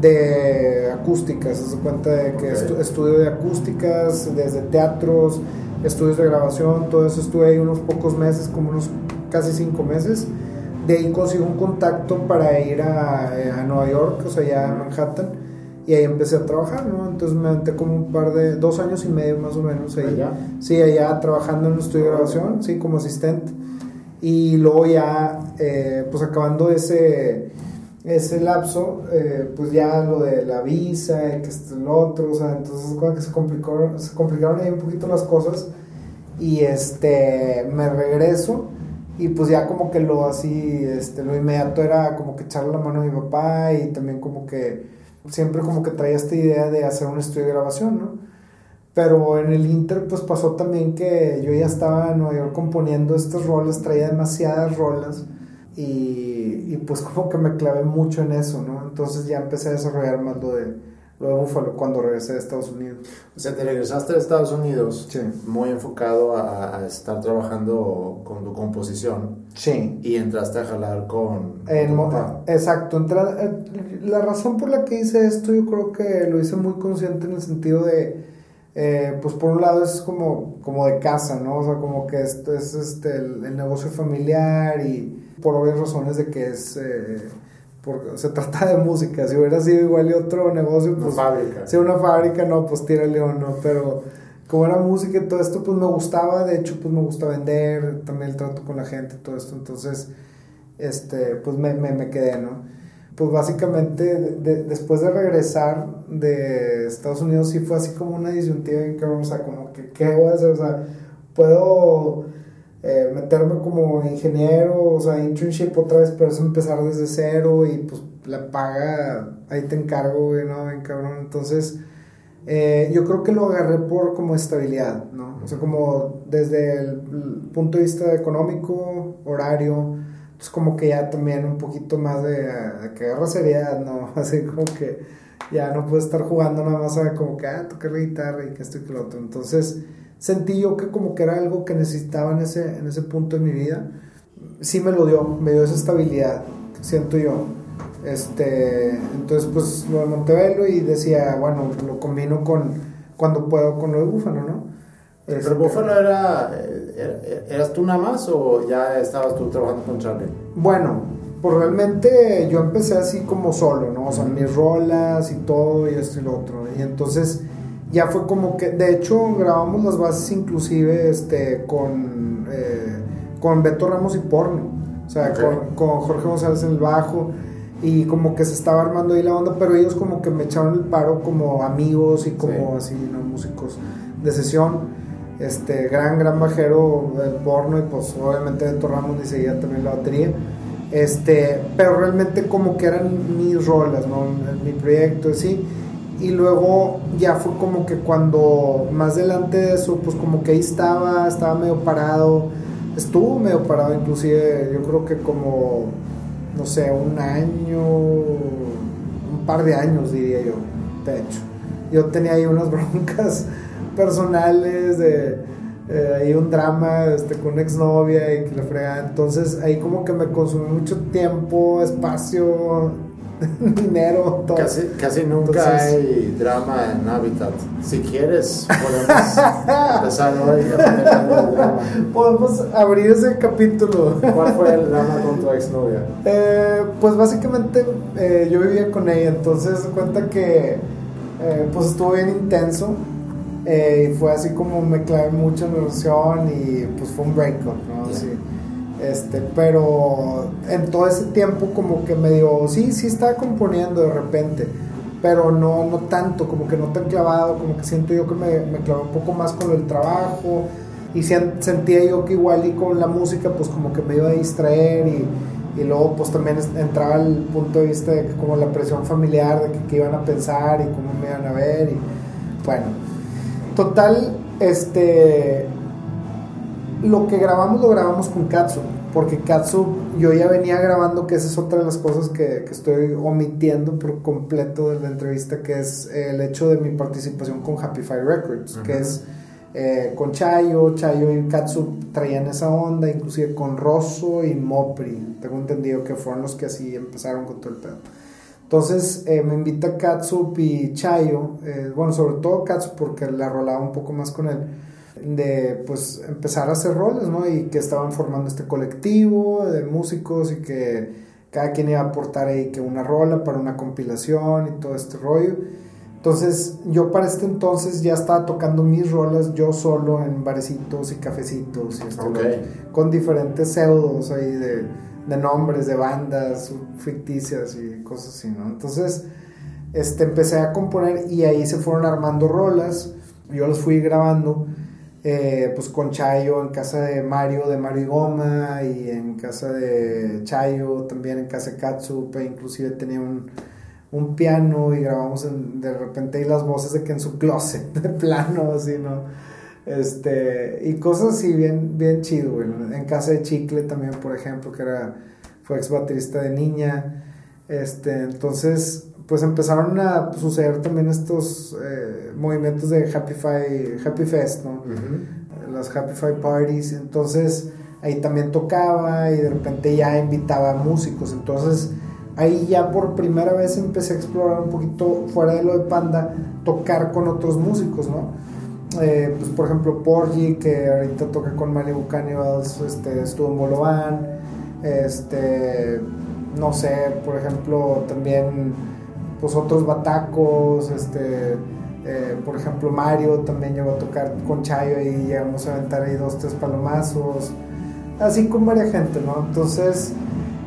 de acústicas, se cuenta de que estudio de acústicas, desde teatros, estudios de grabación, todo eso estuve ahí unos pocos meses, como unos casi cinco meses. De ahí consigo un contacto para ir a, eh, a Nueva York, o sea, ya a Manhattan, y ahí empecé a trabajar, ¿no? Entonces me aventé como un par de, dos años y medio más o menos ahí. ¿Allá? Sí, allá trabajando en un estudio de grabación, sí, como asistente. Y luego ya, eh, pues acabando ese ese lapso, eh, pues ya lo de la visa y que esto lo otro, o sea, entonces cuando que se complicaron, se complicaron ahí un poquito las cosas y este, me regreso y pues ya como que lo así, este, lo inmediato era como que echarle la mano a mi papá y también como que siempre como que traía esta idea de hacer un estudio de grabación, ¿no? Pero en el Inter pues pasó también que yo ya estaba en Nueva York componiendo estas rolas, traía demasiadas rolas y, pues como que me clavé mucho en eso, ¿no? Entonces ya empecé a desarrollar más lo de, lo de Buffalo cuando regresé de Estados Unidos.
O sea, te regresaste de Estados Unidos muy enfocado a, estar trabajando con tu composición.
Sí.
Y entraste a jalar con...
En, exacto. Eh, la razón por la que hice esto yo creo que lo hice muy consciente en el sentido de... Eh, pues por un lado es como, como de casa, ¿no? O sea, como que esto es este, el negocio familiar y por obvias razones de que es, eh, porque se trata de música, si hubiera sido igual y otro negocio,
Una
pues
fábrica.
si una fábrica, no, pues tira león, ¿no? Pero como era música y todo esto, pues me gustaba, de hecho, pues me gusta vender, también el trato con la gente todo esto, entonces, este, pues me, me, me quedé, ¿no? Pues básicamente, de- después de regresar de Estados Unidos, sí fue así como una disyuntiva en que, o sea, como que, ¿qué voy a hacer? O sea, puedo eh, meterme como ingeniero, o sea, internship otra vez, pero es empezar desde cero y pues la paga, ahí te encargo, güey, ¿no? Entonces, eh, yo creo que lo agarré por como estabilidad, ¿no? O sea, como desde el, punto de vista económico, horario, pues como que ya también un poquito más de, de que agarra seriedad, ¿no? Así como que ya no puedes estar jugando nada más a como que, ah, tocar la guitarra y que esto y que lo otro. Entonces, sentí yo que como que era algo que necesitaba en ese, en ese punto de mi vida. Sí me lo dio, me dio esa estabilidad, siento yo. Este, entonces pues lo de Montevelo y decía, bueno, lo combino con cuando puedo con lo de Búfalo, ¿no? Este,
Pero Búfalo era, era- ¿Eras tú nada más o ya estabas tú trabajando con Charlie?
Bueno, pues realmente yo empecé así como solo, ¿no? O sea, mis rolas y todo y esto y lo otro. Y entonces ya fue como que, de hecho, grabamos las bases inclusive este, con, eh, con Beto Ramos y Porno. O sea, con, con Jorge González en el bajo. Y como que se estaba armando ahí la onda, pero ellos como que me echaron el paro como amigos y como así, ¿no? Músicos de sesión este gran gran bajero del porno y pues obviamente Beto Ramos ni seguía también la batería este pero realmente como que eran mis rolas no mi proyecto sí y luego ya fue como que cuando más adelante de eso pues como que ahí estaba estaba medio parado estuvo medio parado inclusive yo creo que como no sé un año un par de años diría yo de hecho yo tenía ahí unas broncas personales de eh, ahí un drama este, con una exnovia y que la fregada. Entonces ahí como que me consumió mucho tiempo, espacio, dinero, todo.
Casi, casi nunca
Entonces-
hay drama en Habitat. Si quieres, podemos empezar hoy a.
Podemos abrir ese capítulo.
¿Cuál fue el drama con tu exnovia?
Eh, pues básicamente eh, yo vivía con ella, entonces cuenta que eh, pues estuvo bien intenso eh, y fue así como me clavé mucho en la relación y pues fue un breakup, ¿no?
Ya.
Sí. Este, pero en todo ese tiempo como que me dio, sí, sí estaba componiendo de repente, pero no, no tanto, como que no tan clavado, como que siento yo que me, me clavé un poco más con el trabajo y sentía yo que igual y con la música pues como que me iba a distraer y, y luego pues también entraba el punto de vista de que como la presión familiar, de que qué iban a pensar y cómo me iban a ver y bueno, total, este, lo que grabamos lo grabamos con Katsu, porque Katsu yo ya venía grabando, que esa es otra de las cosas que, que estoy omitiendo por completo de la entrevista, que es el hecho de mi participación con Happy Five Records, que es eh, con Chayo, Chayo y Katsu traían esa onda, inclusive con Rosso y Mopri, tengo entendido que fueron los que así empezaron con todo el pedo. Entonces eh, me invita Katsup y Chayo, eh, bueno, sobre todo Katsup porque la rolaba un poco más con él, de pues empezar a hacer roles, ¿no? Y que estaban formando este colectivo de músicos y que cada quien iba a aportar ahí que una rola para una compilación y todo este rollo. Entonces yo para este entonces ya estaba tocando mis rolas yo solo en barecitos y cafecitos y esto con diferentes pseudos ahí de, de nombres de bandas ficticias y cosas así, ¿no? Entonces este, empecé a componer y ahí se fueron armando rolas, yo los fui grabando. Eh, pues con Chayo en casa de Mario, de Mario y Goma, y en casa de Chayo, también en casa de Katsup, e inclusive tenía un, un piano y grabamos de repente ahí las voces de que en su closet de plano, así, ¿no? Este, y cosas así bien, bien chido, güey. En casa de Chicle también, por ejemplo, que era, fue ex baterista de niña. Este, entonces, pues empezaron a suceder también estos eh, movimientos de Happy, Fi- Happy Fest, ¿no? Las Happy Five Parties, entonces ahí también tocaba y de repente ya invitaba a músicos, entonces ahí ya por primera vez empecé a explorar un poquito fuera de lo de Panda, tocar con otros músicos, ¿no? Eh, pues por ejemplo Porgy, que ahorita toca con Malibu Cannibals, este, estuvo en Bolovan, este, no sé, por ejemplo, también pues otros batacos, este, eh, por ejemplo Mario también llegó a tocar con Chayo y llegamos a aventar ahí dos, tres palomazos, así con varias gente, ¿no? Entonces,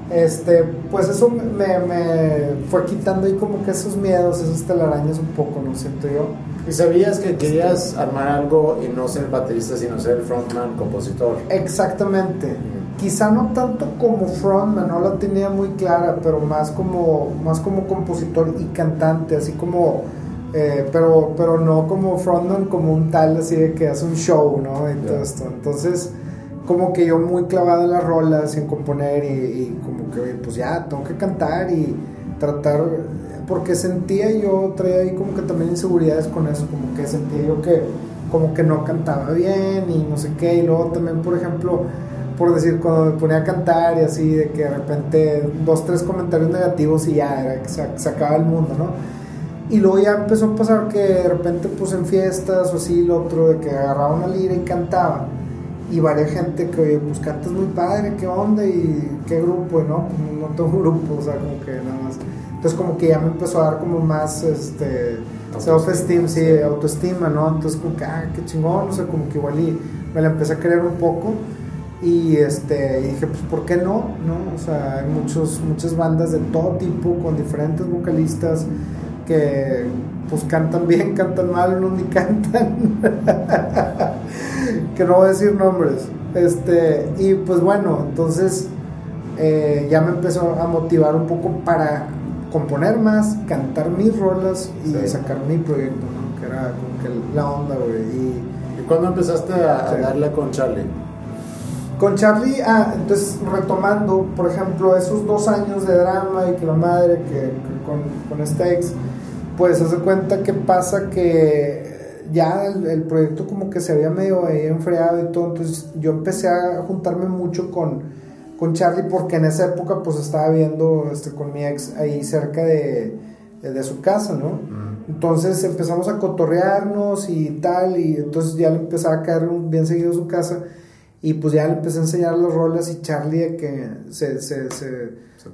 este, pues eso me, me fue quitando ahí como que esos miedos, esas telarañas un poco, ¿no? Siento yo.
¿Y sabías que querías armar algo y no ser baterista, sino ser frontman, compositor?
Exactamente. Quizá no tanto como frontman, no la tenía muy clara, pero más como, más como compositor y cantante, así como, eh, pero, pero no como frontman, como un tal, así de que hace un show, ¿no? Y todo esto. Entonces, como que yo muy clavado en las rolas, en componer y, y como que, pues ya, tengo que cantar y tratar porque sentía yo, traía ahí como que también inseguridades con eso, como que sentía yo que como que no cantaba bien y no sé qué, y luego también, por ejemplo, por decir, cuando me ponía a cantar y así, de que de repente dos, tres comentarios negativos y ya, era que se, acaba el mundo, ¿no? Y luego ya empezó a pasar que de repente, pues en fiestas o así, lo otro, de que agarraba una lira y cantaba. Y varias gente que, oye, pues cantas muy padre, ¿qué onda? ¿Y qué grupo? ¿No? No tengo grupo, o sea, como que nada más. Entonces como que ya me empezó a dar como más, este, self-esteem, sí, autoestima, ¿no? Entonces como que, ah, qué chingón, o sea, como que igual y me la empecé a creer un poco. Y este, y dije, pues, ¿por qué no? ¿no? O sea, hay muchos, muchas bandas de todo tipo, con diferentes vocalistas, que pues cantan bien, cantan mal, unos ni cantan. que no voy a decir nombres. Este, y pues bueno, entonces eh, ya me empezó a motivar un poco para componer más, cantar mis rolas y sacar mi proyecto, ¿no? Que era como que la onda, güey.
Y, ¿Y cuándo empezaste a, darle con Charlie?
Con Charlie, ah, entonces retomando, por ejemplo, esos dos años de drama y que la madre, que, con, con esta ex, pues se cuenta que pasa que ya el, el, proyecto como que se había medio ahí enfriado y todo, entonces yo empecé a juntarme mucho con con Charlie porque en esa época pues estaba viendo este, con mi ex ahí cerca de, de su casa, ¿no? Entonces empezamos a cotorrearnos y tal, y entonces ya le empezaba a caer bien seguido su casa, y pues ya le empecé a enseñar los roles y Charlie que se, se, se,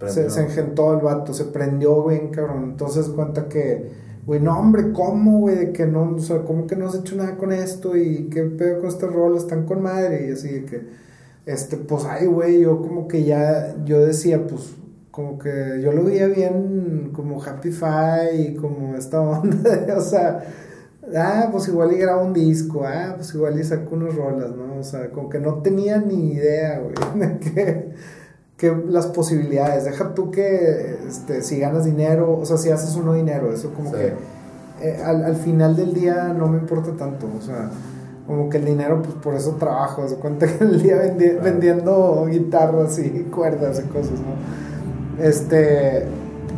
se, se engentó el vato, se prendió bien, cabrón. Entonces cuenta que, güey, no, hombre, ¿cómo, güey? De que no, o sea, ¿cómo que no has hecho nada con esto? ¿Y qué pedo con estas roles? Están con madre, y así de que este, pues, ay, güey, yo como que ya, yo decía, pues, como que yo lo veía bien como Happy Five y como esta onda, o sea, ah, pues igual y grabo un disco, ah, pues igual y saco unas rolas, ¿no? O sea, como que no tenía ni idea, güey, que, que las posibilidades, deja tú que, este, si ganas dinero, o sea, si haces uno dinero, eso como que eh, al, al final del día no me importa tanto, o sea, como que el dinero, pues por eso trabajo, se cuenta que el día vendiendo guitarras y cuerdas y cosas, ¿no? Este,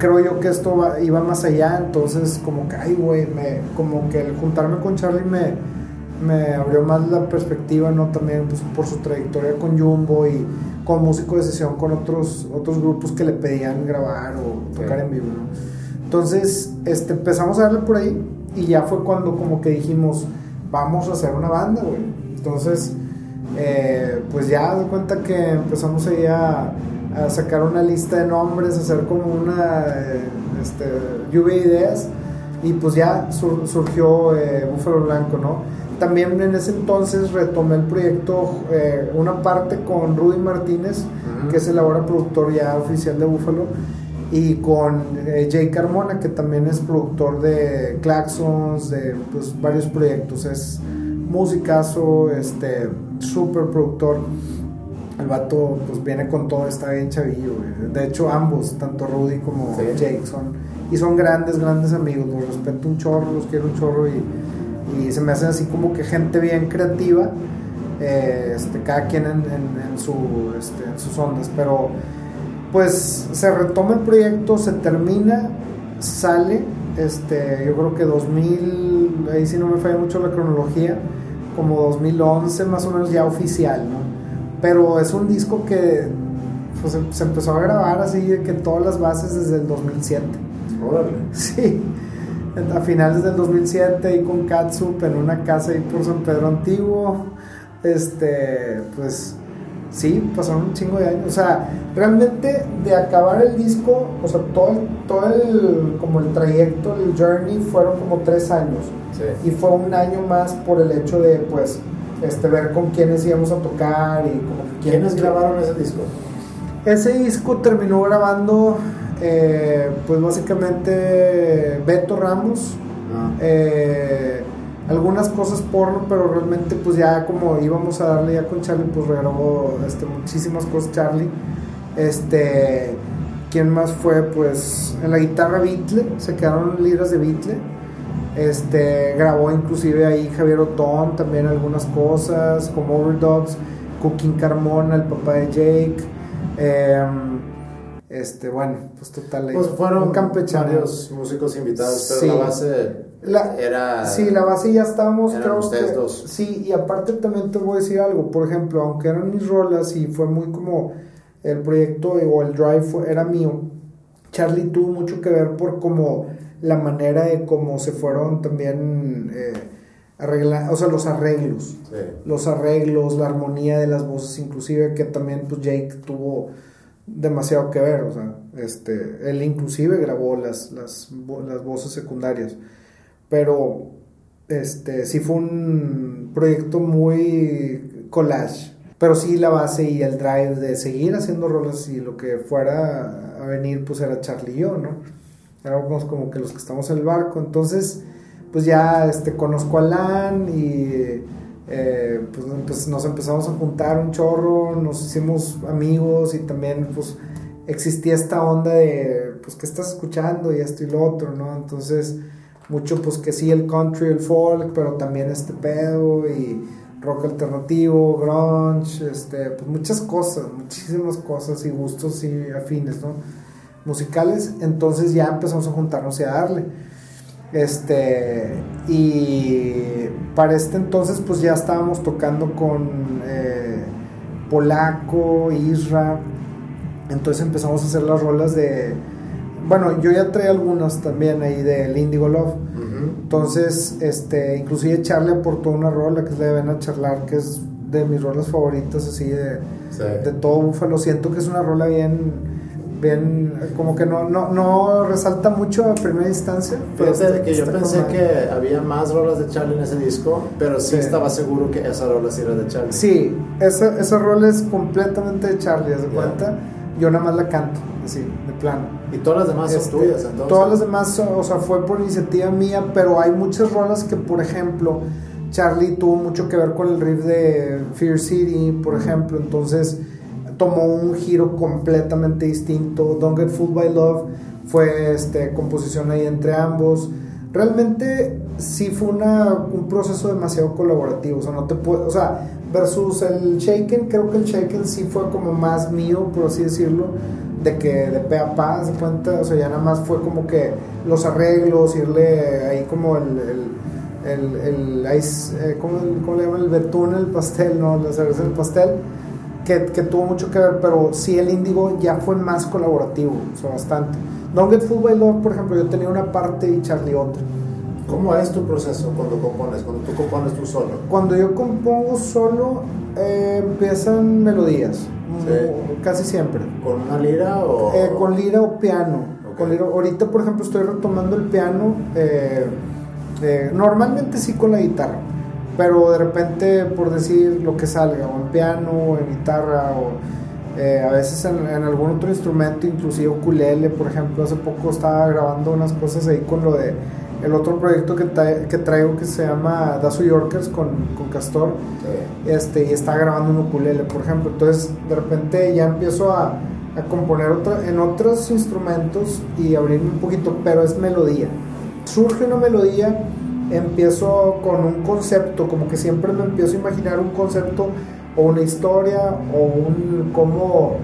creo yo que esto iba más allá, entonces como que, ay, güey, me, como que el juntarme con Charlie me, me abrió más la perspectiva, ¿no? También pues, por su trayectoria con Jumbo y con músico de sesión con otros, otros grupos que le pedían grabar o tocar en vivo, ¿no? Entonces, este, empezamos a darle por ahí y ya fue cuando como que dijimos, vamos a hacer una banda, güey. Entonces, eh, pues ya de cuenta que empezamos ahí a, a, sacar una lista de nombres, hacer como una eh, este, lluvia de ideas y pues ya surgió eh, Búfalo Blanco, ¿no? También en ese entonces retomé el proyecto, eh, una parte con Rudy Martínez, que es el ahora productor ya oficial de Búfalo y con eh, Jay Carmona, que también es productor de Claxons, de pues, varios proyectos. Es musicazo, este, súper productor. El vato pues viene con todo, está bien chavillo. De hecho, ambos, tanto Rudy como Jake, son, y son grandes, grandes amigos. Los respeto un chorro, los quiero un chorro y, y se me hacen así como que gente bien creativa. Eh, este, cada quien en, en, su, este, en sus ondas, pero pues se retoma el proyecto, se termina, sale, este, yo creo que 2000, ahí sí no me falla mucho la cronología, como 2011 más o menos ya oficial, ¿no? Pero es un disco que pues, se empezó a grabar así, que todas las bases desde el 2007. Sí, a finales del 2007 ahí con Katsup en una casa ahí por San Pedro Antiguo, este, pues Sí, pasaron un chingo de años. O sea, realmente de acabar el disco, o sea, todo el, todo el, como el trayecto, el journey, fueron como tres años.
Sí.
Y fue un año más por el hecho de, pues, este, ver con quiénes íbamos a tocar y como que
¿Quiénes grabaron ese disco?
Ese disco terminó grabando, eh, pues básicamente Beto Ramos,
Ah.
eh, algunas cosas porno, pero realmente pues ya como íbamos a darle ya con Charlie, pues regrabó este, muchísimas cosas Charlie. Este, ¿quién más fue? Pues en la guitarra Beatle, se quedaron libras de Beatle. Este, grabó inclusive ahí Javier Otón también algunas cosas, como Overdubs, Cooking Carmona, el papá de Jake. em, este, bueno, pues total.
Pues fueron
un campechano.
varios músicos invitados, pero
Sí.
la base
La-
era...
Sí, la base ya estábamos,
eran
creo
ustedes
que-
dos.
Sí, y aparte también te voy a decir algo, por ejemplo, aunque eran mis rolas y fue muy como el proyecto o el drive fue- era mío, Charlie tuvo mucho que ver por como la manera de cómo se fueron también eh, arregla- o sea, los arreglos
Sí.
los arreglos, la armonía de las voces, inclusive que también pues Jake tuvo demasiado que ver, o sea, este, él inclusive grabó las, las, las voces secundarias, pero este, sí fue un proyecto muy collage, pero sí la base y el drive de seguir haciendo rolas y lo que fuera a venir pues era Charlie y yo, ¿no? Éramos como que los que estamos en el barco, entonces pues ya este, conozco a Lan y eh, pues, pues, nos empezamos a juntar un chorro, nos hicimos amigos y también pues existía esta onda de pues que estás escuchando y esto y lo otro, ¿no? Entonces mucho pues que sí el country, el folk, pero también este pedo y rock alternativo, grunge, este, pues muchas cosas, muchísimas cosas y gustos y afines, ¿no? Musicales, entonces ya empezamos a juntarnos y a darle. Este, y para este entonces, pues ya estábamos tocando con eh, Polaco, Isra. Entonces empezamos a hacer las rolas de. Bueno, yo ya traía algunas también ahí del Indigo Love. Entonces, este, inclusive Charlie aportó una rola que es la de Ven a charlar, que es de mis rolas favoritas, así de,
Sí.
de todo Búfalo. Siento que es una rola bien, bien, como que no, no, no resalta mucho a primera instancia. pero
Fíjate
está-
que yo pensé
madre.
que había más rolas de Charlie en ese disco, pero sí,
Sí.
estaba seguro que esa rola sí era de Charlie.
Sí, esa, esa rola es completamente de Charlie, ¿haz de
Ya.
cuenta? Yo nada más la canto, así, de plano.
Y todas las demás son
Este,
tuyas, entonces.
Todas las demás, son- o sea, fue por iniciativa mía, pero hay muchas rolas que, por ejemplo, Charlie tuvo mucho que ver con el riff de Fear City, por ejemplo, entonces tomó un giro completamente distinto. Don't Get Fooled by Love fue este, composición ahí entre ambos. Realmente sí fue una, un proceso demasiado colaborativo, o sea, no te puedo, o sea, versus el Shaken, creo que el Shaken sí fue como más mío, por así decirlo, de que de pe a pa, se cuenta, o sea, ya nada más fue como que los arreglos, irle ahí como el, el, el, el eh, ¿cómo, le llaman? El betún, el pastel, ¿no? La cerveza del pastel, que, que tuvo mucho que ver, pero sí el índigo ya fue más colaborativo, o sea, bastante. Don't Get Fooled by Love, por ejemplo, yo tenía una parte y Charlie otra.
¿Cómo es tu proceso cuando compones? Cuando tú compones tú solo.
Cuando yo compongo solo, eh, empiezan melodías,
Sí.
casi siempre.
¿Con una lira o.?
Eh, con lira o piano.
Ok.
Con lira- ahorita, por ejemplo, estoy retomando el piano. eh, eh, normalmente sí con la guitarra, pero de repente, por decir lo que salga, o en piano, o en guitarra, o eh, a veces en, en algún otro instrumento, inclusive ukulele, por ejemplo. Hace poco estaba grabando unas cosas ahí con lo de el otro proyecto que, tra- que traigo que se llama Dazo Yorkers con, con Castor
Sí.
este, y está grabando un ukulele, por ejemplo. Entonces, de repente ya empiezo a, a componer otra, en otros instrumentos y abrirme un poquito, pero es melodía. Surge una melodía, empiezo con un concepto, como que siempre me empiezo a imaginar un concepto o una historia o un cómo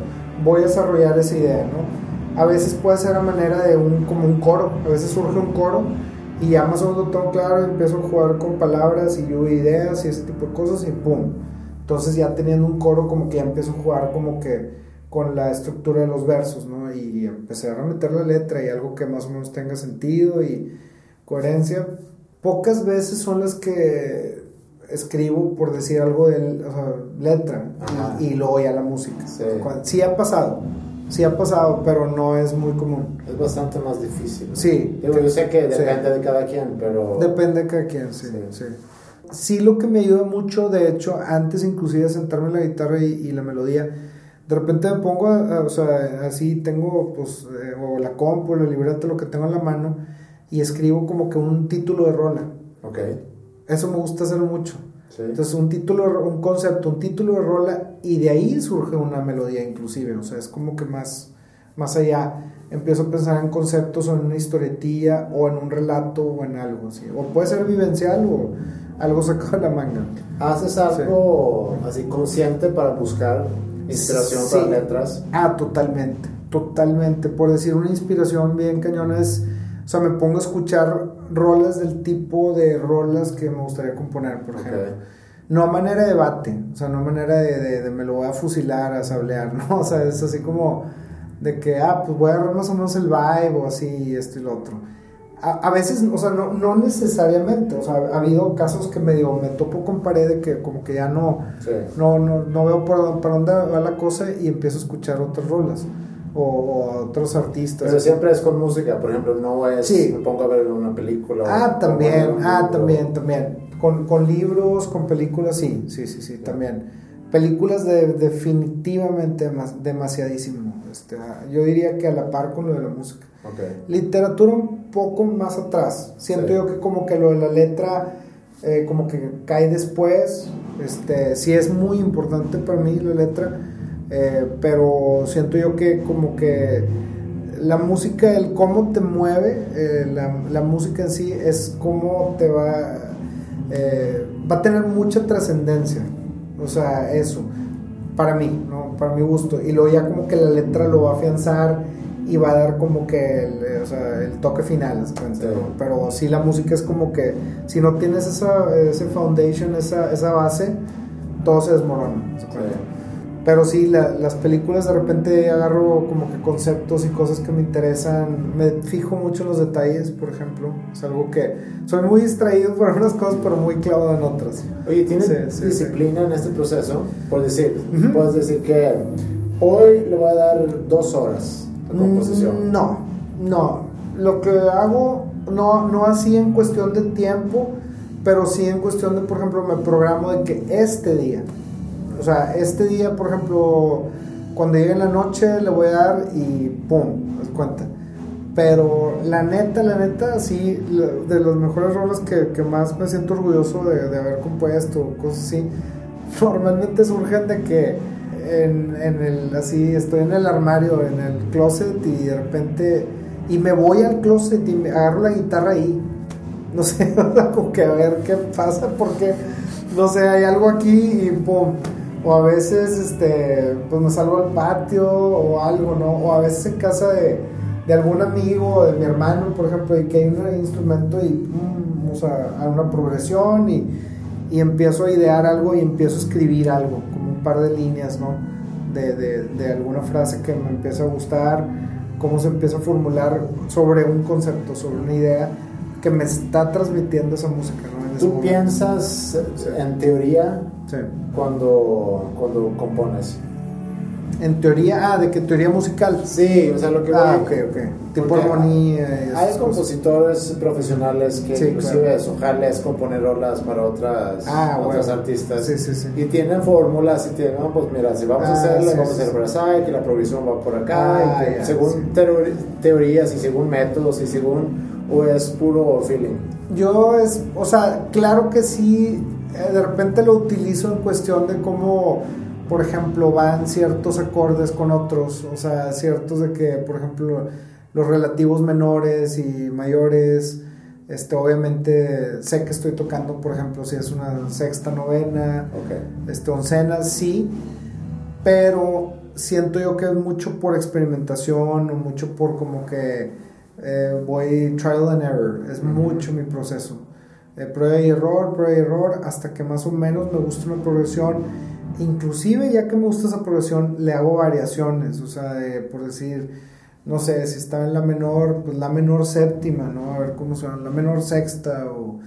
voy a desarrollar esa idea, ¿no? A veces puede ser a manera de un como un coro, a veces surge un coro y ya más o menos lo tengo claro, empiezo a jugar con palabras y de ideas y ese tipo de cosas y pum. Entonces ya teniendo un coro como que ya empiezo a jugar como que con la estructura de los versos, ¿no? Y empezar a meter la letra y algo que más o menos tenga sentido y coherencia. Pocas veces son las que escribo por decir algo de o sea, letra y, y luego ya la música.
Sí.
Ha pasado, sí ha pasado, pero no es muy común.
Es bastante más difícil. ¿no?
Sí.
Digo, yo sé que
Sí.
depende de cada quien, pero...
Depende de cada quien, sí,
Sí.
sí. Lo que me ayuda mucho, de hecho, antes inclusive de sentarme en la guitarra y, y la melodía, de repente me pongo, o sea, así tengo, pues, eh, o la compu, la libreta, lo que tengo en la mano, y escribo como que un título de rola.
Ok.
Eso me gusta hacer mucho.
Sí.
Entonces, un título, un concepto, un título de rola, y de ahí surge una melodía inclusive, o sea, es como que más, más allá. Empiezo a pensar en conceptos o en una historietilla o en un relato o en algo así. O puede ser vivencial o algo sacado de la manga.
¿Haces algo así consciente para buscar inspiración
Sí.
para letras?
Ah, totalmente, totalmente. Por decir una inspiración bien cañona es, o sea, me pongo a escuchar rolas del tipo de rolas que me gustaría componer, por ejemplo. No a manera de debate, o sea, no a manera de, de, de me lo voy a fusilar, a sablear, ¿no? O sea, es así como de que, ah, pues voy a agarrar más o menos el vibe o así, esto y lo otro. A, a veces, o sea, no, no necesariamente, o sea, ha habido casos que medio me topo con pared de que como que ya no,
Sí.
no, no, no veo por, para dónde va la cosa y empiezo a escuchar otras rolas o, otros artistas.
Pero siempre es con música, por ejemplo, no es
Sí.
me pongo a ver una película.
Ah, también, ah, también, también. Con, con libros, con películas, sí, sí, sí, sí, también. Películas de, definitivamente más, demasiadísimo. Este, ah, yo diría que a la par con lo de la música. Literatura un poco más atrás. Siento
Sí.
yo que como que lo de la letra eh, como que cae después. Este, sí es muy importante para mí la letra, eh, pero siento yo que como que la música, el cómo te mueve, eh, la, la música en sí es cómo te va, eh, va a tener mucha trascendencia. O sea, eso, para mí, ¿no? Para mi gusto. Y luego ya como que la letra lo va a afianzar y va a dar como que el, o sea, el toque final, ¿se cuenta,
Sí.
¿no? Pero sí la música es como que si no tienes esa, ese foundation, esa, esa base, todo se desmorona. Pero sí, la- las películas de repente agarro como que conceptos y cosas que me interesan. Me fijo mucho en los detalles, por ejemplo. Es algo que soy muy distraído por unas cosas, pero muy clavado en otras.
Oye, ¿tienes
Sí, sí,
disciplina en este proceso? Por decir, puedes decir que hoy le voy a dar dos horas de composición.
Mm, No, no. Lo que hago, no, no así en cuestión de tiempo, pero sí en cuestión de, por ejemplo, me programo de que este día, o sea, este día, por ejemplo, cuando llegue la noche le voy a dar y pum, haz cuenta. Pero la neta, la neta, sí, de los mejores roles que, que más me siento orgulloso de, haber compuesto, cosas así, normalmente surgen de que en, en el, así, estoy en el armario, en el closet y de repente, y me voy al closet y me agarro la guitarra ahí, no sé, como que a ver qué pasa, porque, no sé, hay algo aquí y pum. O a veces, este, pues me salgo al patio o algo, ¿no? O a veces en casa de, de algún amigo o de mi hermano, por ejemplo, y que hay un instrumento y, pum, o sea, hay una progresión y, y empiezo a idear algo y empiezo a escribir algo, como un par de líneas, ¿no? De, de, de alguna frase que me empieza a gustar, cómo se empieza a formular sobre un concepto, sobre una idea que me está transmitiendo esa música, ¿no?
¿Tú piensas en teoría
Sí.
cuando, cuando compones?
En teoría, ah, de que teoría musical.
Sí, o sea, lo que
Ah,
voy-
ok, ok. Tipo armonía
Hay
cosas.
compositores profesionales que
Sí,
inclusive
claro.
su jale es componer rolas para otras,
Ah,
otros
bueno.
artistas.
Sí, sí, sí.
Y tienen fórmulas y tienen, no, pues mira, si vamos a
Ah,
hacerle,
sí,
vamos
sí,
a hacer por así, que la progresión va por acá,
Ah,
y que
ya,
según
sí.
teorías y según métodos y según, o es puro feeling.
Yo es, o sea, claro que sí, eh, de repente lo utilizo en cuestión de cómo, por ejemplo, van ciertos acordes con otros, o sea, ciertos de que, por ejemplo, los relativos menores y mayores, este, obviamente sé que estoy tocando, por ejemplo, si es una sexta novena,
Ok.
este, oncenas, sí, pero siento yo que es mucho por experimentación o mucho por como que eh, voy trial and error, es mucho mi proceso. Eh, prueba y error, prueba y error, hasta que más o menos me gusta una progresión. Inclusive ya que me gusta esa progresión, le hago variaciones, o sea, por decir, no sé, si está en la menor, pues la menor séptima, ¿no? A ver cómo suena, la menor sexta o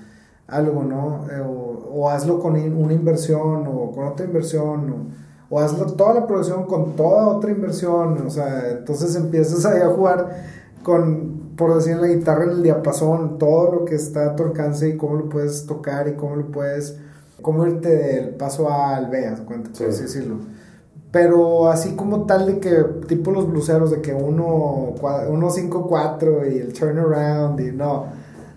algo, ¿no? Eh, o, hazlo con una inversión o con otra inversión o, hazlo toda la producción con toda otra inversión, o sea, entonces empiezas ahí a jugar con, por decir la guitarra, en el diapasón, todo lo que está a tu alcance y cómo lo puedes tocar y cómo lo puedes, cómo irte del paso A al B, cuenta, por así decirlo. Pero así como tal de que, tipo los bluseros, de que uno, uno 5-4 y el turnaround y no,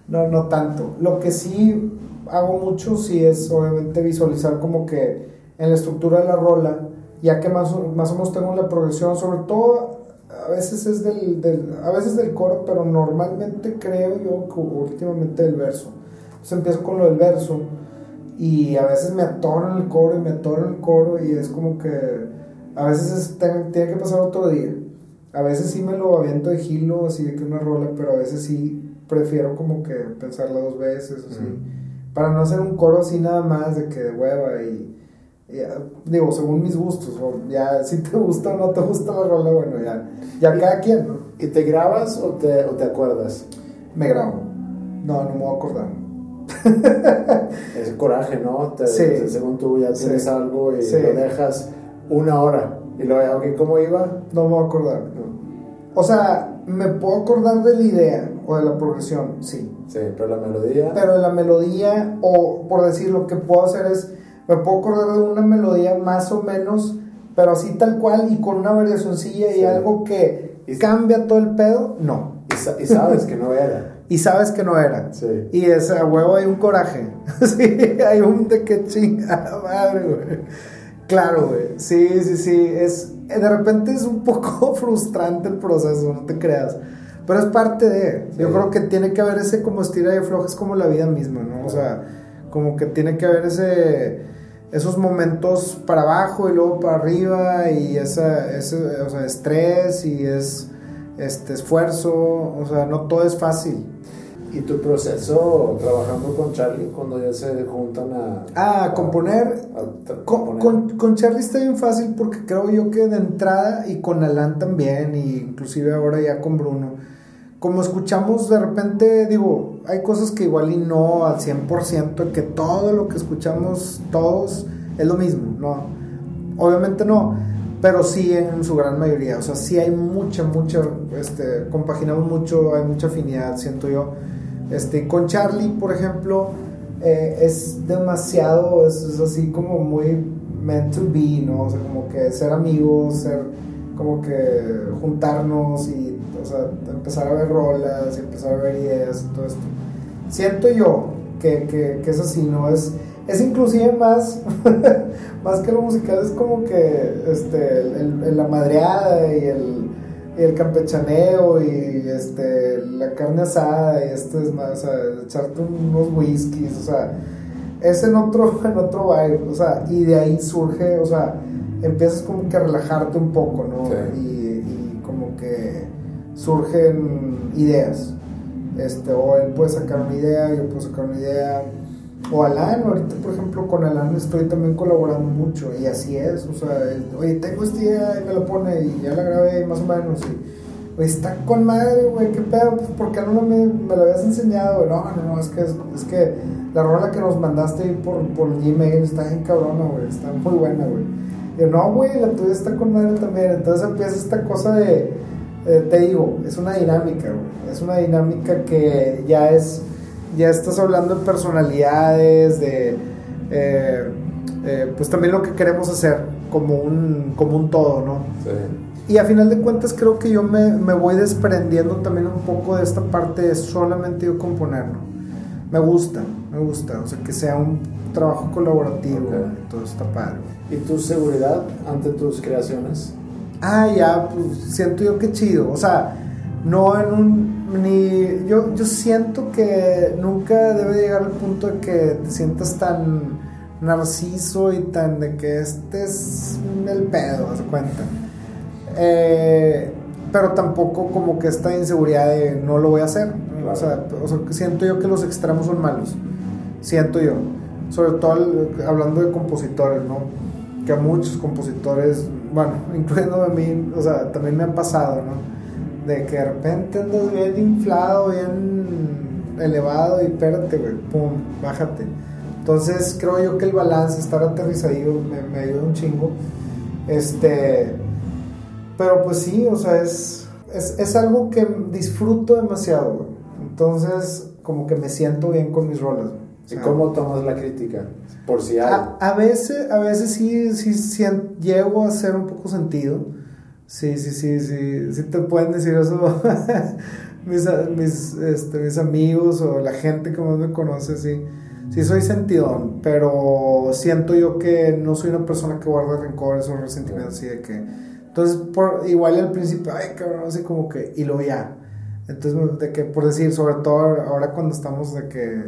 no, no tanto. Lo que sí hago mucho sí es obviamente visualizar como que en la estructura de la rola, ya que más, más o menos tengo la progresión, sobre todo a veces es del, del, a veces del coro, pero normalmente creo yo que últimamente del verso. Entonces empiezo con lo del verso y a veces me atoro en el coro y me atoro en el coro y es como que a veces tiene que pasar otro día. A veces sí me lo aviento de gilo, así de que una rola, pero a veces sí prefiero como que pensarla dos veces, así. Para no hacer un coro así nada más de que de hueva y, digo, según mis gustos, o ya si te gusta o no te gusta la rola, bueno, ya, ya cada quien, ¿no?
¿Y te grabas o te, o te acuerdas?
Me grabo. No, no me voy a acordar.
Ese coraje, ¿no? sí. Según tú ya tienes algo y lo dejas una hora. Y luego, ¿cómo iba?
No me voy a acordar. O sea, me puedo acordar de la idea o de la progresión, sí.
Sí, pero la melodía.
Pero la melodía, o por decir, lo que puedo hacer es, me puedo acordar de una melodía más o menos, pero así tal cual y con una variacióncilla y algo que cambia todo el pedo, no.
Y, sabes que no era.
y sabes que no era. Sí. Y ese huevo hay un coraje. sí, hay un de que chingada madre, güey. Claro, güey. Sí, sí, sí. Es, de repente es un poco frustrante el proceso, no te creas. Pero es parte de. Yo creo que tiene que haber ese como estira y floja, es como la vida misma, ¿no? O sea, como que tiene que haber ese esos momentos para abajo y luego para arriba y esa, ese o sea, estrés y es este esfuerzo, o sea, no todo es fácil.
¿Y tu proceso trabajando con Charlie cuando ya se juntan a...
Ah, a, componer. Con, con, Charlie está bien fácil porque creo yo que de entrada y con Alan también, y inclusive ahora ya con Bruno, como escuchamos de repente, digo, hay cosas que igual y no al 100%, que todo lo que escuchamos todos es lo mismo, ¿no? Obviamente no, pero sí en su gran mayoría, o sea, sí hay mucha, mucha, este, compaginamos mucho, hay mucha afinidad, siento yo este, con Charlie, por ejemplo, eh, es demasiado, es, así como muy meant to be, ¿no? O sea, como que ser amigos, ser como que juntarnos y, o sea, empezar a ver rolas y empezar a ver ideas y todo esto. Siento yo que, que, que es así, ¿no? Es, es inclusive más, más que lo musical, es como que este, la madreada y el el campechaneo y este la carne asada y esto es más, o sea, echarte unos whiskies, o sea, es en otro, en otro baile, o sea, y de ahí surge, o sea, empiezas como que a relajarte un poco, ¿no? Y, surgen ideas, este, o él puede sacar una idea, yo puedo sacar una idea, o Alan, ahorita por ejemplo con Alan estoy también colaborando mucho y así es, o sea, oye, tengo esta idea y me la pone y ya la grabé más o menos y, está con madre, güey, qué pedo, pues ¿por qué no me, me la habías enseñado? No, no, no, es que, es, que la rola que nos mandaste por, por Gmail está bien cabrona, güey, está muy buena, güey. Yo, no, güey, la tuya está con madre también, entonces empieza esta cosa de, eh, te digo, es una dinámica, güey, es una dinámica que ya es ya estás hablando de personalidades, de eh, eh, pues también lo que queremos hacer como un, como un todo, ¿no? Sí. Y a final de cuentas creo que yo me, me, voy desprendiendo también un poco de esta parte de solamente yo componer, ¿no? Me gusta, me gusta, o sea, que sea un trabajo colaborativo, todo está padre.
¿Y tu seguridad ante tus creaciones?
Ah, ya, pues siento yo que chido, o sea, no en un ni yo, yo siento que nunca debe llegar al punto de que te sientas tan narciso y tan de que este es el pedo, haz cuenta. Eh, pero tampoco como que esta inseguridad de no lo voy a hacer. O, sea, siento yo que los extremos son malos. Siento yo. Sobre todo hablando de compositores, ¿no? Que a muchos compositores, bueno, incluyendo a mí, o sea, también me ha pasado, ¿no? de que de repente andas bien inflado, bien elevado y espérate, güey, pum, bájate. Entonces creo yo que el balance, estar aterrizado me, me ayuda un chingo. Este, pero pues sí, o sea, es, es, es algo que disfruto demasiado, güey. Entonces, como que me siento bien con mis rolas. güey.
¿Y cómo tomas la crítica? Por si hay.
a, a veces, a veces sí, sí, sien- llego a hacer un poco sentido. Sí, sí, sí, sí, sí te pueden decir eso mis, mis, este, mis amigos o la gente que más me conoce, sí. Sí soy sentidón, pero siento yo que no soy una persona que guarda rencores o resentimientos así de que... Entonces, por, igual al principio, ay, cabrón, así como que... Y luego ya. Entonces, de que, por decir, sobre todo ahora cuando estamos de que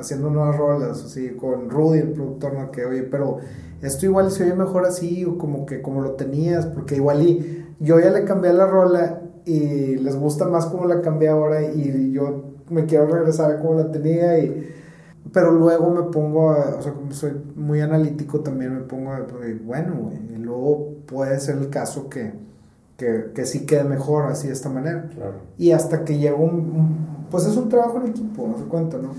haciendo nuevas rolas, así, con Rudy, el productor, ¿no? Que, oye, pero esto igual se oye mejor así, o como que como lo tenías, porque igual y yo ya le cambié la rola y les gusta más como la cambié ahora y yo me quiero regresar a como la tenía y... Pero luego me pongo, a- o sea, como soy muy analítico también, me pongo, a, pues, bueno, y luego puede ser el caso que, que, que sí quede mejor así de esta manera.
Claro.
Y hasta que llega un, un- pues es un trabajo en equipo, no se cuenta, ¿no?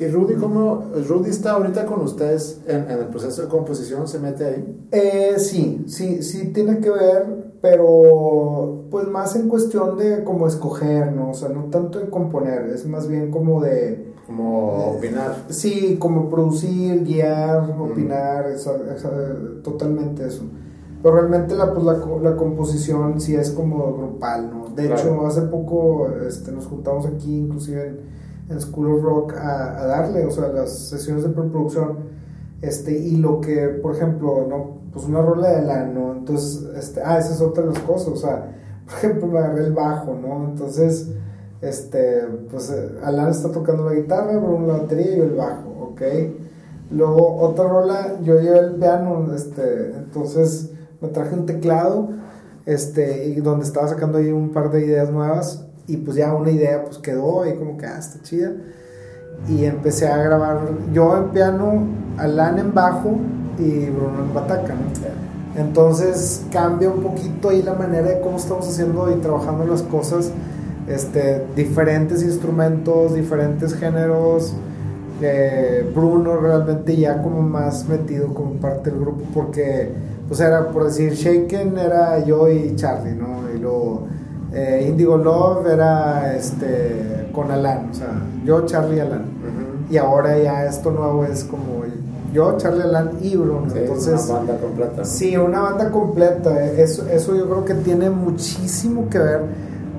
¿Y Rudy cómo? ¿Rudy está ahorita con ustedes en, en el proceso de composición? ¿Se mete ahí?
Eh, sí, sí, sí tiene que ver, pero pues más en cuestión de como escoger, ¿no? O sea, no tanto en componer, es más bien como de...
Como opinar.
Sí, como producir, guiar,
Mm.
opinar, esa- esa- totalmente eso. Pero realmente la, pues, la, la composición sí es como grupal, ¿no? De
Claro.
hecho, hace poco este, nos juntamos aquí, inclusive en, en School of Rock, a, darle, o sea, las sesiones de preproducción. Este, y lo que, por ejemplo, ¿no? Pues una rola de LAN, ¿no? Entonces, este, ah, esa es otra de las cosas, o sea, por ejemplo, me agarré el bajo, ¿no? Entonces, este, pues eh, Alan está tocando la guitarra, Bruno la batería y yo el bajo, ¿ok? Luego otra rola, yo llevé el piano, este, entonces me traje un teclado, este, y donde estaba sacando ahí un par de ideas nuevas y pues ya una idea pues quedó ahí como que, ah, está chida. Y empecé a grabar yo en piano, Alan en bajo y Bruno en bataca, ¿no? Entonces cambia un poquito ahí la manera de cómo estamos haciendo y trabajando las cosas. Este, diferentes instrumentos, diferentes géneros. Eh, Bruno realmente ya como más metido como parte del grupo porque pues era por decir Shaken era yo y Charlie, ¿no? Y luego eh, Indigo Love era este con Alan, o sea, yo, Charlie Alan. Y ahora ya esto nuevo es como yo, Charlie Alan y Bruno.
Sí,
Entonces,
una banda completa.
Sí, una banda completa. Eso, eso yo creo que tiene muchísimo que ver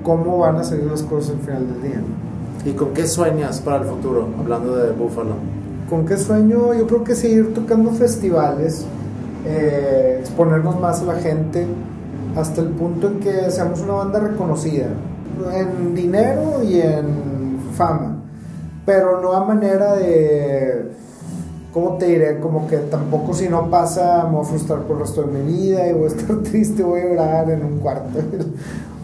cómo van a salir las cosas al final del día.
¿Y con qué sueñas para el futuro? Hablando de Buffalo.
¿Con qué sueño? Yo creo que seguir tocando festivales, eh, exponernos más a la gente, hasta el punto en que seamos una banda reconocida, en dinero y en fama, pero no a manera de, ¿cómo te diré? Como que tampoco si no pasa me voy a frustrar por el resto de mi vida y voy a estar triste, voy a llorar en un cuarto.